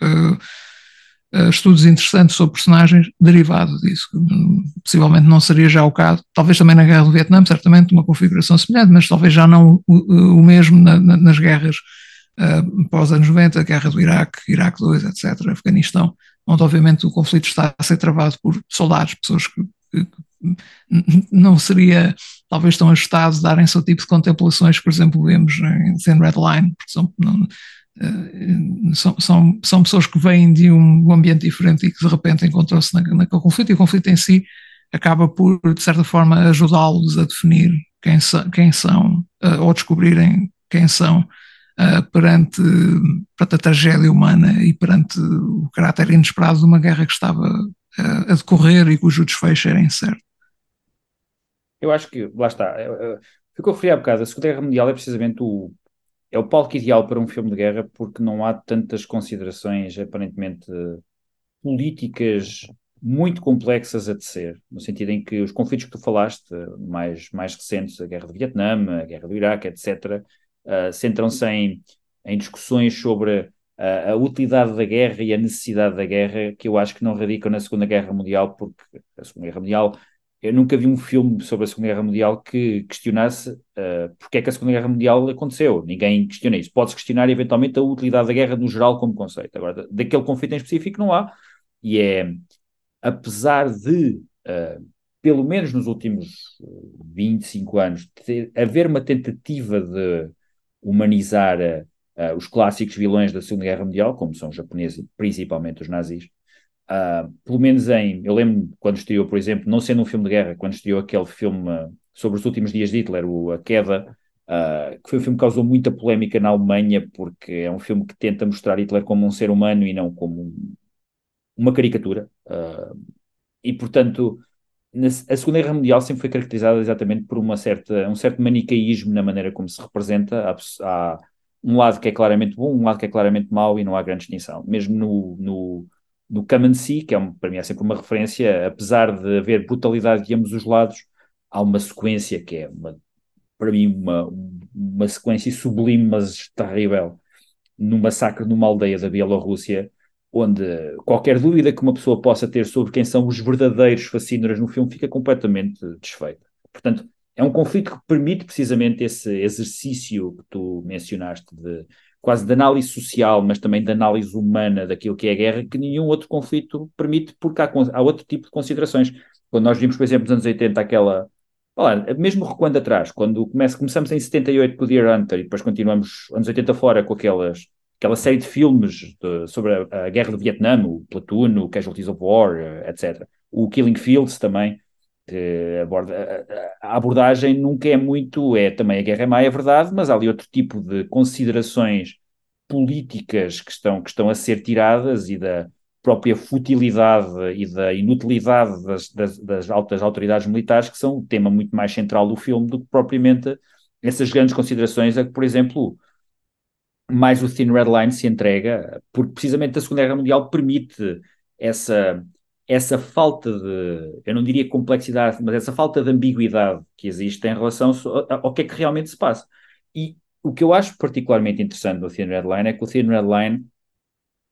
uh, estudos interessantes sobre personagens derivados disso. Possivelmente não seria já o caso, talvez também na Guerra do Vietnã, certamente uma configuração semelhante, mas talvez já não o, o mesmo na, na, nas guerras uh, pós anos 90, a Guerra do Iraque, Iraque 2, etc., Afeganistão, onde obviamente o conflito está a ser travado por soldados, pessoas que, que, que não seria talvez tão ajustados darem-se o tipo de contemplações que, por exemplo, vemos em Thin Red Line, porque são, não, eh, são, são, são pessoas que vêm de um ambiente diferente e que de repente encontram-se naquele conflito, e o conflito em si acaba por, de certa forma, ajudá-los a definir quem, so, quem são, uh, ou descobrirem quem são uh, perante, perante a tragédia humana e perante o caráter inesperado de uma guerra que estava uh, a decorrer e cujo desfecho era incerto. Eu acho que, lá está, ficou frio há bocado, a Segunda Guerra Mundial é precisamente o é o palco ideal para um filme de guerra porque não há tantas considerações aparentemente políticas muito complexas a tecer, no sentido em que os conflitos que tu falaste, mais, mais recentes, a guerra do Vietnã, a guerra do Iraque, etc., uh, centram-se em, em discussões sobre a, a utilidade da guerra e a necessidade da guerra, que eu acho que não radicam na Segunda Guerra Mundial, porque a Segunda Guerra Mundial eu nunca vi um filme sobre a Segunda Guerra Mundial que questionasse uh, porque é que a Segunda Guerra Mundial aconteceu. Ninguém questiona isso. Pode-se questionar eventualmente a utilidade da guerra no geral como conceito. Agora, daquele conflito em específico não há. E é, apesar de, uh, pelo menos nos últimos 25 anos, ter, haver uma tentativa de humanizar uh, os clássicos vilões da Segunda Guerra Mundial, como são os japoneses, principalmente os nazis, Uh, pelo menos em. Eu lembro quando estreou, por exemplo, não sendo um filme de guerra, quando estreou aquele filme uh, sobre os últimos dias de Hitler, o A Queda, uh, que foi um filme que causou muita polémica na Alemanha, porque é um filme que tenta mostrar Hitler como um ser humano e não como um, uma caricatura. e, portanto, a Segunda Guerra Mundial sempre foi caracterizada exatamente por uma certa, um certo manicaísmo na maneira como se representa. Há, há um lado que é claramente bom, um lado que é claramente mau e não há grande distinção. Mesmo no, no and See, que é um, para mim é sempre uma referência, apesar de haver brutalidade de ambos os lados, há uma sequência que é, uma, para mim, uma, uma sequência sublime, mas terrível, num massacre numa aldeia da Bielorrússia, onde qualquer dúvida que uma pessoa possa ter sobre quem são os verdadeiros fascínoras no filme fica completamente desfeita. Portanto, é um conflito que permite precisamente esse exercício que tu mencionaste de quase de análise social, mas também de análise humana daquilo que é a guerra, que nenhum outro conflito permite, porque há, há outro tipo de considerações. Quando nós vimos, por exemplo, nos anos 80, aquela. Olha, mesmo recuando atrás, quando começa, começamos em 78 com o Deer Hunter e depois continuamos anos 80 fora com aquelas, aquela série de filmes de, sobre a, a, guerra do Vietnã, o Platoon, o Casualties of War, etc. O Killing Fields também, aborda, a abordagem nunca é muito, é também a guerra é má, é verdade, mas há ali outro tipo de considerações políticas que estão, que estão a ser tiradas e da própria futilidade e da inutilidade das, das, das altas autoridades militares que são o tema muito mais central do filme do que propriamente essas grandes considerações a que, por exemplo, mais o Thin Red Line se entrega, porque precisamente a Segunda Guerra Mundial permite essa essa falta de, eu não diria complexidade, mas essa falta de ambiguidade que existe em relação ao que é que realmente se passa. E o que eu acho particularmente interessante do Thin Red Line é que o Thin Red Line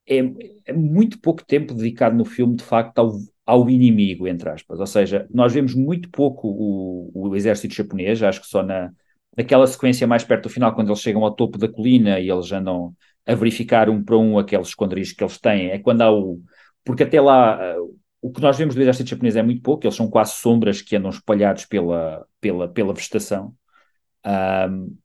é, é muito pouco tempo dedicado no filme, de facto, ao, ao, inimigo, entre aspas. Ou seja, nós vemos muito pouco o, o exército japonês, acho que só na, naquela sequência mais perto do final, quando eles chegam ao topo da colina e eles andam a verificar um para um aqueles esconderijos que eles têm, é quando há o. Porque até lá o que nós vemos do exército japonês é muito pouco, eles são quase sombras que andam espalhados pela, pela, pela vegetação. Um,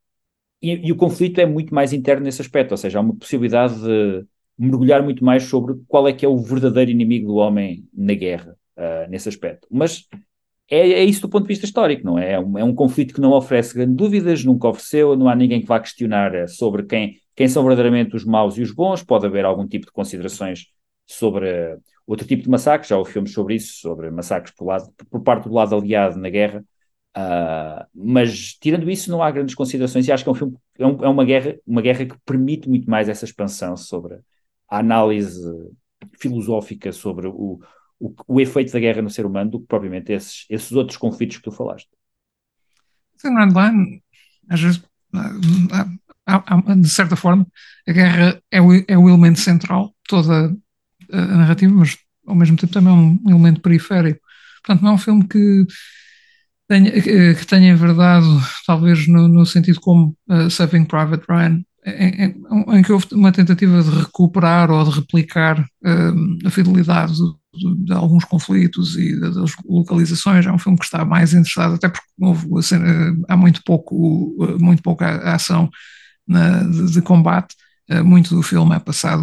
e, e, o conflito é muito mais interno nesse aspecto, ou seja, há uma possibilidade de mergulhar muito mais sobre qual é que é o verdadeiro inimigo do homem na guerra, uh, nesse aspecto. Mas é, é, isso do ponto de vista histórico, não é? É um, é um conflito que não oferece grandes dúvidas, nunca ofereceu, não há ninguém que vá questionar eh, sobre quem, quem são verdadeiramente os maus e os bons, pode haver algum tipo de considerações sobre outro tipo de massacres, já houve filmes sobre isso, sobre massacres por, lado, por parte do lado aliado na guerra, uh, mas tirando isso não há grandes considerações e acho que é um filme, é, um, é, uma, guerra, uma guerra que permite muito mais essa expansão sobre a análise filosófica sobre o, o, o efeito da guerra no ser humano do que propriamente esses, esses outros conflitos que tu falaste. Sim, Line, às vezes, de certa forma, a guerra é o, é o elemento central toda a narrativa, mas ao mesmo tempo também é um elemento periférico. Portanto, não é um filme que tenha, que tenha enverdado, talvez no, no sentido como uh, Saving Private Ryan, em, em, em, que houve uma tentativa de recuperar ou de replicar uh, a fidelidade de, de, alguns conflitos e das localizações. É um filme que está mais interessado, até porque houve, assim, há muito pouco, muito pouca ação na, de, de combate eh, muito do filme é passado,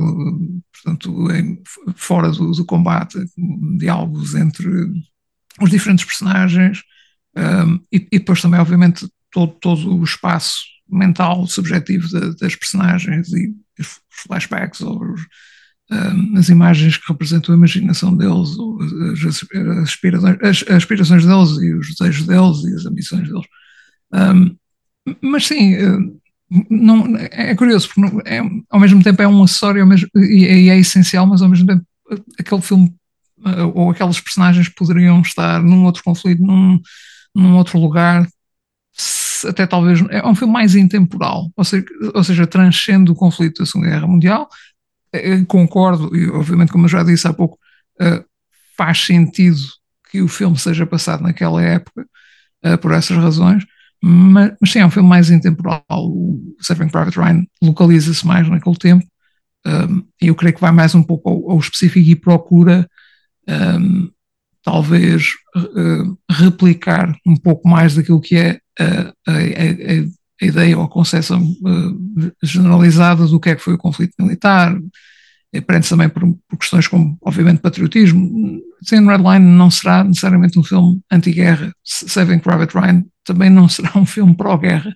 portanto, em, fora do, do, combate, diálogos entre os diferentes personagens um, ehm, e, e, depois também, obviamente, todo, todo o espaço mental, subjetivo de, das personagens e os flashbacks ou os, um, ehm, as imagens que representam a imaginação deles, as, aspirações, as, aspirações deles e os desejos deles e as ambições deles. Um, ehm, mas sim, uh, não, é curioso, porque não, é, ao mesmo tempo é um acessório mesmo, e, e, é essencial, mas ao mesmo tempo aquele filme eh, ou aquelas personagens poderiam estar num outro conflito, num, num outro lugar, até talvez. É um filme mais intemporal, ou seja, ou seja transcende o conflito da Segunda Guerra Mundial. Eh, concordo, e obviamente, como eu já disse há pouco, faz sentido que o filme seja passado naquela época, por essas razões mas, mas sim, é um filme mais intemporal. O Saving Private Ryan localiza-se mais naquele tempo um, eu creio que vai mais um pouco ao, ao específico e procura um, talvez uh, replicar um pouco mais daquilo que é a, a, a, a ideia ou a concepção uh, generalizada do que é que foi o conflito militar, prende-se também por, por, questões como, obviamente, patriotismo. Thin Red Line não será necessariamente um filme anti-guerra. Saving Private Ryan também não será um filme pró-guerra.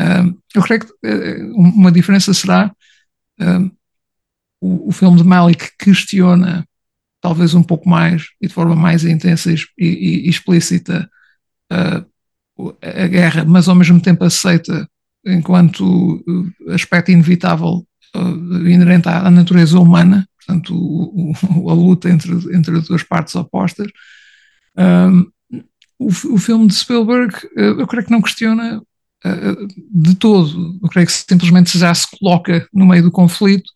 Uh, eu creio que uh, uma diferença será uh, o, o, filme de Malik questiona talvez um pouco mais e de forma mais intensa e, e, e explícita a guerra, mas ao mesmo tempo aceita enquanto aspecto inevitável uh, inerente à, natureza humana, portanto, o, o, a luta entre, entre as duas partes opostas. Um, o, o, filme de Spielberg, uh, eu creio que não questiona uh, de todo, eu creio que simplesmente já se coloca no meio do conflito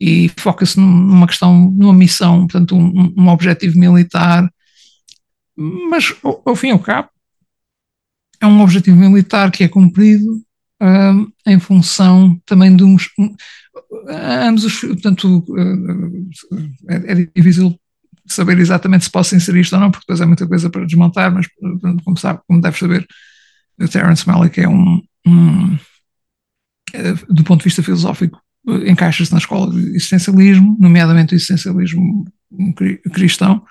e foca-se numa questão, numa missão, portanto, um, um objetivo militar, mas ao, ao fim e ao cabo, é um objetivo militar que é cumprido uh, em função também de uns. Ambos os. Portanto, uh, é, é, difícil saber exatamente se posso inserir isto ou não, porque depois é muita coisa para desmontar, mas como, sabe, como deve saber, o Terence Malick é um. um do ponto de vista filosófico, encaixa-se na escola de existencialismo, nomeadamente o existencialismo cristão,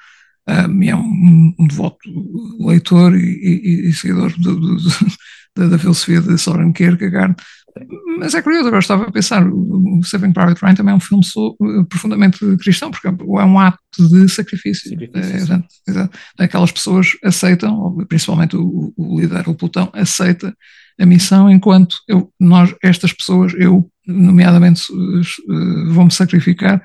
um, é um, um, devoto leitor e, e, e seguidor do, do, do, da, filosofia de Soren Kierkegaard. Mas é curioso, agora estava a pensar, o Saving Private Ryan também é um filme so, uh, profundamente cristão, porque é um ato de sacrifício. sacrifício é, aquelas pessoas aceitam, principalmente o, o líder, o Plutão, aceita a missão, enquanto eu, nós, estas pessoas, eu, nomeadamente, uh, vou-me sacrificar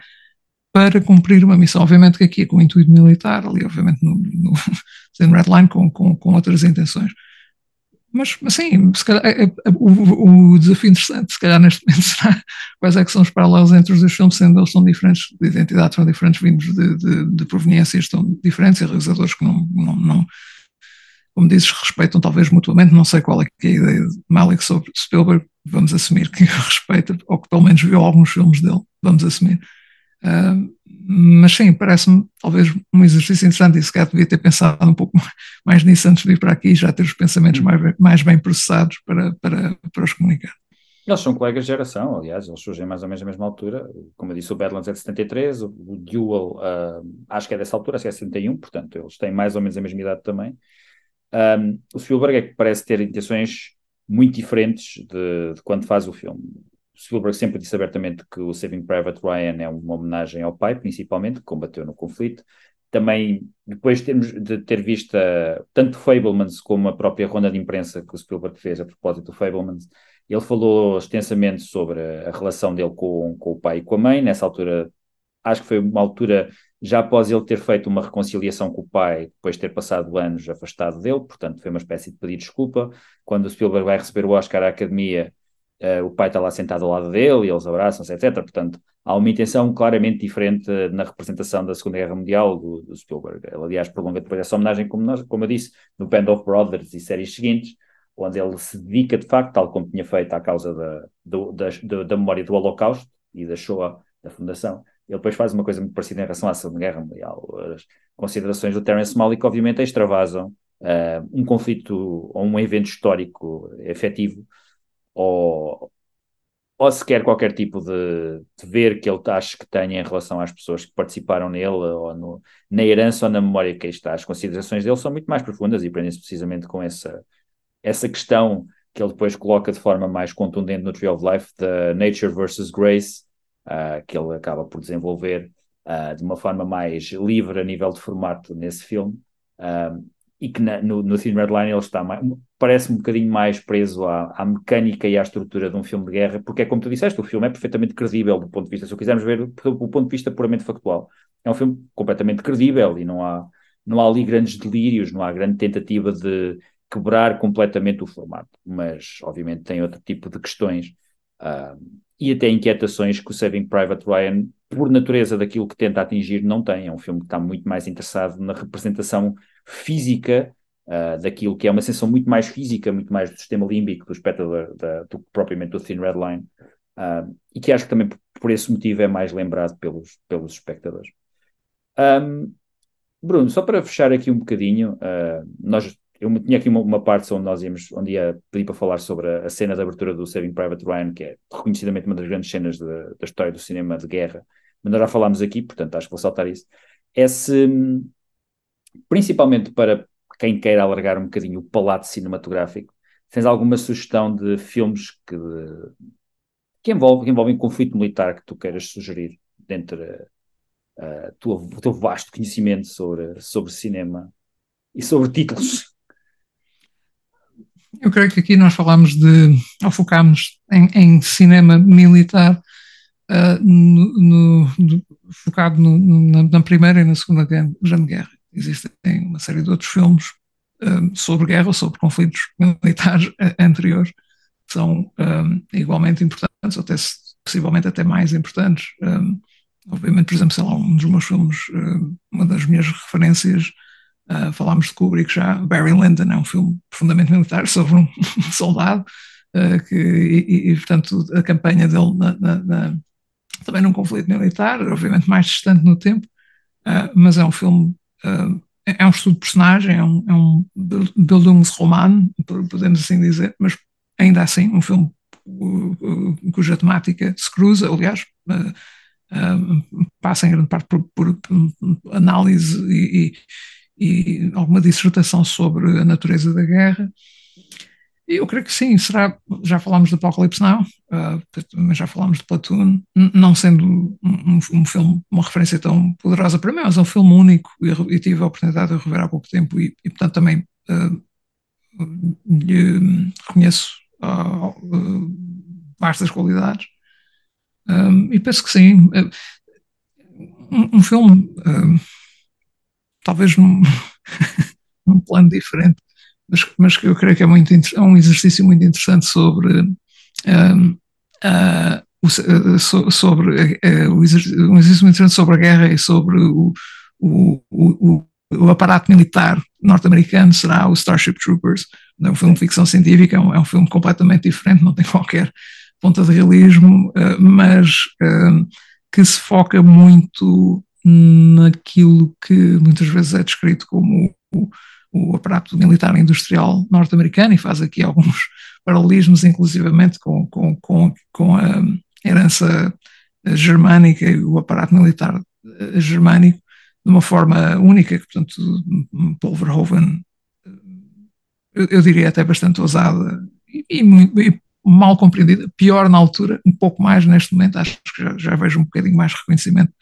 para cumprir uma missão. Obviamente que aqui é com o intuito militar, ali, obviamente, no, no, no Redline, com, com, com outras intenções. Mas, assim, se calhar, é, é, o, o, desafio interessante, se calhar, neste momento, será quais é que são os paralelos entre os dois filmes, sendo eles são diferentes, de identidade, são diferentes, vindos de, de, de proveniências tão diferentes, e realizadores que não, não, não, como dizes, respeitam talvez mutuamente, não sei qual é, é a ideia de Malik sobre Spielberg, vamos assumir que respeita, ou que pelo menos viu alguns filmes dele, vamos assumir. Uh, mas sim, parece-me talvez um exercício interessante e se calhar devia ter pensado um pouco mais nisso antes de vir para aqui, já ter os pensamentos mais, mais bem processados para, para, para os comunicar. Eles são colegas de geração, aliás, eles surgem mais ou menos na mesma altura. Como eu disse, o Badlands é de 73, o, Duel uh, acho que é dessa altura, acho que é 71, portanto, eles têm mais ou menos a mesma idade também. Um, o Spielberg é que parece ter intenções muito diferentes de, de quando faz o filme. Spielberg sempre disse abertamente que o Saving Private Ryan é uma homenagem ao pai, principalmente, que combateu no conflito. Também, depois de, termos, de ter visto tanto Fablemans como a própria ronda de imprensa que o Spielberg fez a propósito do Fablemans, ele falou extensamente sobre a relação dele com, com o pai e com a mãe. Nessa altura, acho que foi uma altura já após ele ter feito uma reconciliação com o pai, depois de ter passado anos afastado dele, portanto foi uma espécie de pedir desculpa. Quando o Spielberg vai receber o Oscar à Academia, uh, o pai está lá sentado ao lado dele e eles abraçam-se, etc. Portanto, há uma intenção claramente diferente na representação da Segunda Guerra Mundial do, do Spielberg. Ele, aliás, prolonga depois essa homenagem, como, nós, como eu disse, no Band of Brothers e séries seguintes, onde ele se dedica, de facto, tal como tinha feito à causa da, do, da, da memória do Holocausto e da Shoah, da Fundação. Ele depois faz uma coisa muito parecida em relação à Segunda Guerra Mundial. As considerações do Terence Malick, obviamente, extravasam uh, um conflito ou um evento histórico efetivo ou, ou sequer qualquer tipo de, de ver que ele acha que tenha em relação às pessoas que participaram nele, ou no, na herança ou na memória que aí está. As considerações dele são muito mais profundas e prendem-se precisamente com essa, essa questão que ele depois coloca de forma mais contundente no Tree of Life, da Nature versus Grace, uh, que ele acaba por desenvolver uh, de uma forma mais livre a nível de formato nesse filme. Uh, e que na, no, no Thin Red Line ele está mais, parece um bocadinho mais preso à, à, mecânica e à estrutura de um filme de guerra, porque é como tu disseste, o filme é perfeitamente credível do ponto de vista, se o quisermos ver do ponto de vista puramente factual, é um filme completamente credível e não há, não há ali grandes delírios, não há grande tentativa de quebrar completamente o formato, mas obviamente tem outro tipo de questões uh, e até inquietações que o Saving Private Ryan, por natureza daquilo que tenta atingir, não tem. É um filme que está muito mais interessado na representação física uh, daquilo que é uma sensação muito mais física, muito mais do sistema límbico do espectador da, do que propriamente do Thin Red Line, uh, e que acho que também por esse motivo é mais lembrado pelos, pelos espectadores. Um, Bruno, só para fechar aqui um bocadinho, uh, nós, eu tinha aqui uma, uma, parte onde nós íamos, onde ia pedir para falar sobre a, a, cena de abertura do Saving Private Ryan, que é reconhecidamente uma das grandes cenas de, da história do cinema de guerra, mas nós já falámos aqui, portanto acho que vou saltar isso. Esse, principalmente para quem queira alargar um bocadinho o palato cinematográfico, tens alguma sugestão de filmes que, que, envolvem, que envolvem conflito militar que tu queiras sugerir dentro uh, tua, o teu vasto conhecimento sobre, sobre cinema e sobre títulos? Eu creio que aqui nós falamos de, ou focámos em, em cinema militar, uh, no, no, focado no, na, na, Primeira e na Segunda Grande Guerra. Existem uma série de outros filmes um, sobre guerra, sobre conflitos militares anteriores, que são um, igualmente importantes, ou até, possivelmente até mais importantes. Um, obviamente, por exemplo, sei lá, um dos meus filmes, uma das minhas referências, uh, falámos de Kubrick já, Barry Lyndon, é um filme profundamente militar sobre um soldado, uh, que, e, e, portanto, a campanha dele na, na, na, também num conflito militar, obviamente mais distante no tempo, uh, mas é um filme é um estudo de personagem, é um, é um Bildungsroman, podemos assim dizer, mas ainda assim um filme cuja temática se cruza, aliás, uh, uh, passa em grande parte por, por análise e, e, alguma dissertação sobre a natureza da guerra, eu creio que sim, será. Já falámos de Apocalypse Now, uh, já falámos de Platoon, não sendo um, um, filme, uma referência tão poderosa para mim, mas é um filme único e, tive a oportunidade de rever há pouco tempo e, e portanto, também uh, lhe reconheço uh, vastas qualidades. Um, e penso que sim. Um, um filme, talvez num, num plano diferente mas, mas que eu creio que é, muito, é um exercício muito interessante sobre, um, uh, o, sobre uh, um exercício muito interessante sobre a guerra e sobre o, o, o, o aparato militar norte-americano será o Starship Troopers. É um filme de ficção científica, é um, é um filme completamente diferente, não tem qualquer ponta de realismo, mas uh, que se foca muito naquilo que muitas vezes é descrito como o, o aparato militar industrial norte-americano e faz aqui alguns paralelismos, inclusivamente com, com, com, com a herança germânica e o aparato militar eh, germânico de uma forma única, que, portanto, Paul Verhoeven, eu, eu diria até bastante ousada e, e, e, mal compreendida, pior na altura, um pouco mais neste momento, acho que já, já vejo um bocadinho mais reconhecimento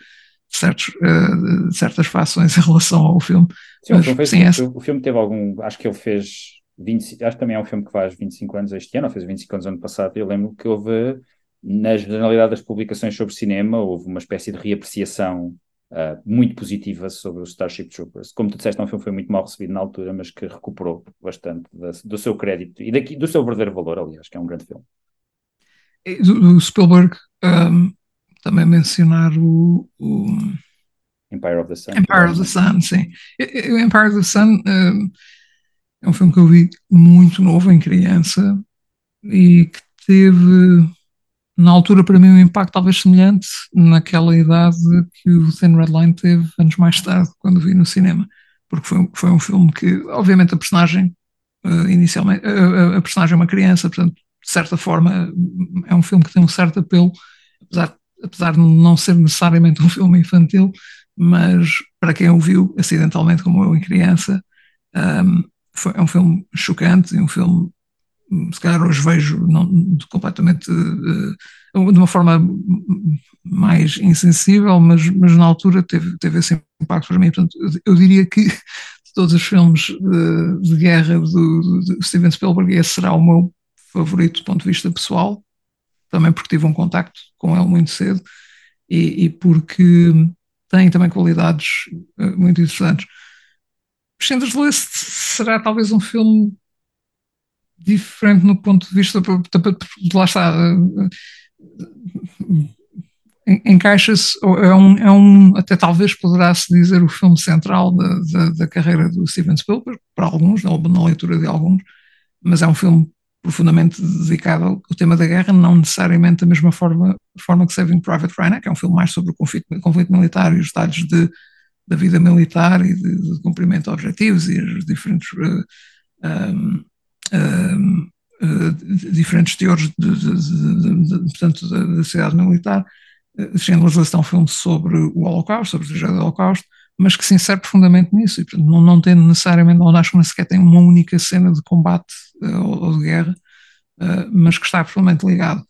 certos, uh, certas fações em relação ao filme. Sim, Mas, o, filme fez, sim, o, filme teve algum, acho que ele fez 20, acho que também é um filme que faz 25 anos este ano, ou fez 25 anos ano passado, eu lembro que houve, na generalidade das publicações sobre cinema, houve uma espécie de reapreciação uh, muito positiva sobre o Starship Troopers. Como tu disseste, é um filme que foi muito mal recebido na altura, mas que recuperou bastante da, do seu crédito e daqui, do seu verdadeiro valor, aliás, que é um grande filme. Do Spielberg, um, também mencionar o, o, Empire of the Sun. Empire of the Sun, sim. O Empire of the Sun um, é um filme que eu vi muito novo, em criança, e que teve, na altura, para mim, um impacto talvez semelhante naquela idade que o Thin Red Line teve anos mais tarde, quando vi no cinema. Porque foi, foi um filme que, obviamente, a personagem, uh, inicialmente, uh, a personagem é uma criança, portanto, de certa forma, é um filme que tem um certo apelo, apesar, apesar de não ser necessariamente um filme infantil, mas para quem o viu acidentalmente, como eu em criança, um, foi, é um filme chocante e um filme, se calhar hoje vejo não, completamente uh, de uma forma mais insensível, mas, mas na altura teve, teve esse impacto para mim. Portanto, eu, diria que de todos os filmes de, de guerra do, de Steven Spielberg, esse será o meu favorito do ponto de vista pessoal, também porque tive um contacto com ele muito cedo e, e porque tem também qualidades uh, muito interessantes. Schindler's List será talvez um filme diferente no ponto de vista lá está encaixa-se é um, é um até talvez poderá se dizer o filme central da, da, da, carreira do Steven Spielberg para alguns na leitura de alguns mas é um filme profundamente dedicado ao tema da guerra, não necessariamente da mesma forma, forma que Saving Private Ryan, que é um filme mais sobre o conflito, conflito militar e os detalhes de da vida militar e de, de cumprimento de objetivos e os diferentes uh, uh, diferentes teores de, de, de, portanto, da, da sociedade militar. Schindler's List é um filme sobre o Holocausto, sobre o tragédia do Holocausto, mas que se insere profundamente nisso e portanto, não, não tem necessariamente, não acho que sequer tem uma única cena de combate uh, ou, de guerra, uh, mas que está profundamente ligado.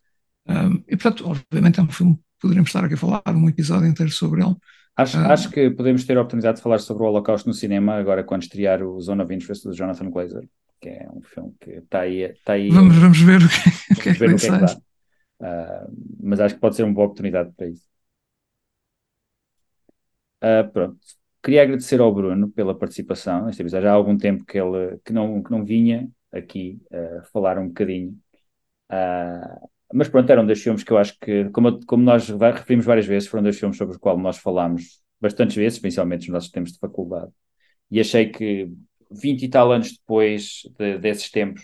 Um, e portanto, obviamente é um filme, poderíamos estar aqui a falar um episódio inteiro sobre ele, Acho, acho que podemos ter a oportunidade de falar sobre o Holocausto no cinema agora quando estrear o Zone of Interest do Jonathan Glazer, que é um filme que está aí. Está aí vamos, vamos ver o que, o que é que, que, é que dá. Uh, mas acho que pode ser uma boa oportunidade para isso. Uh, pronto. Queria agradecer ao Bruno pela participação neste episódio. Já há algum tempo que ele que não, que não vinha aqui uh, falar um bocadinho. Uh, mas pronto, eram dois filmes que eu acho que, como, como nós referimos várias vezes, foram dois filmes sobre os quais nós falámos bastantes vezes, principalmente nos nossos tempos de faculdade. E achei que 20 e tal anos depois de, desses tempos,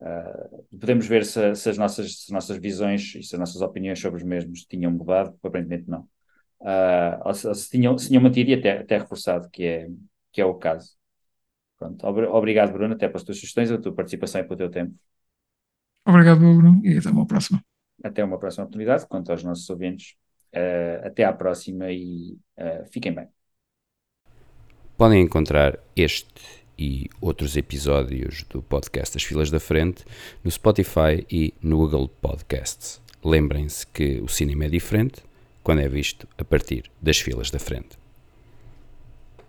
uh, podemos ver se, se, as nossas, se as nossas visões e se as nossas opiniões sobre os mesmos tinham mudado, aparentemente não. Uh, ou se, se, tinham, se tinham mantido e até, até reforçado, que é, que é o caso. Pronto, obrigado, Bruno, até pelas tuas sugestões, a tua participação e pelo teu tempo. Obrigado, Bruno, e até uma próxima. Até uma próxima oportunidade. Quanto aos nossos ouvintes, uh, até à próxima e uh, fiquem bem. Podem encontrar este e outros episódios do podcast As Filas da Frente no Spotify e no Google Podcasts. Lembrem-se que o cinema é diferente quando é visto a partir das filas da frente.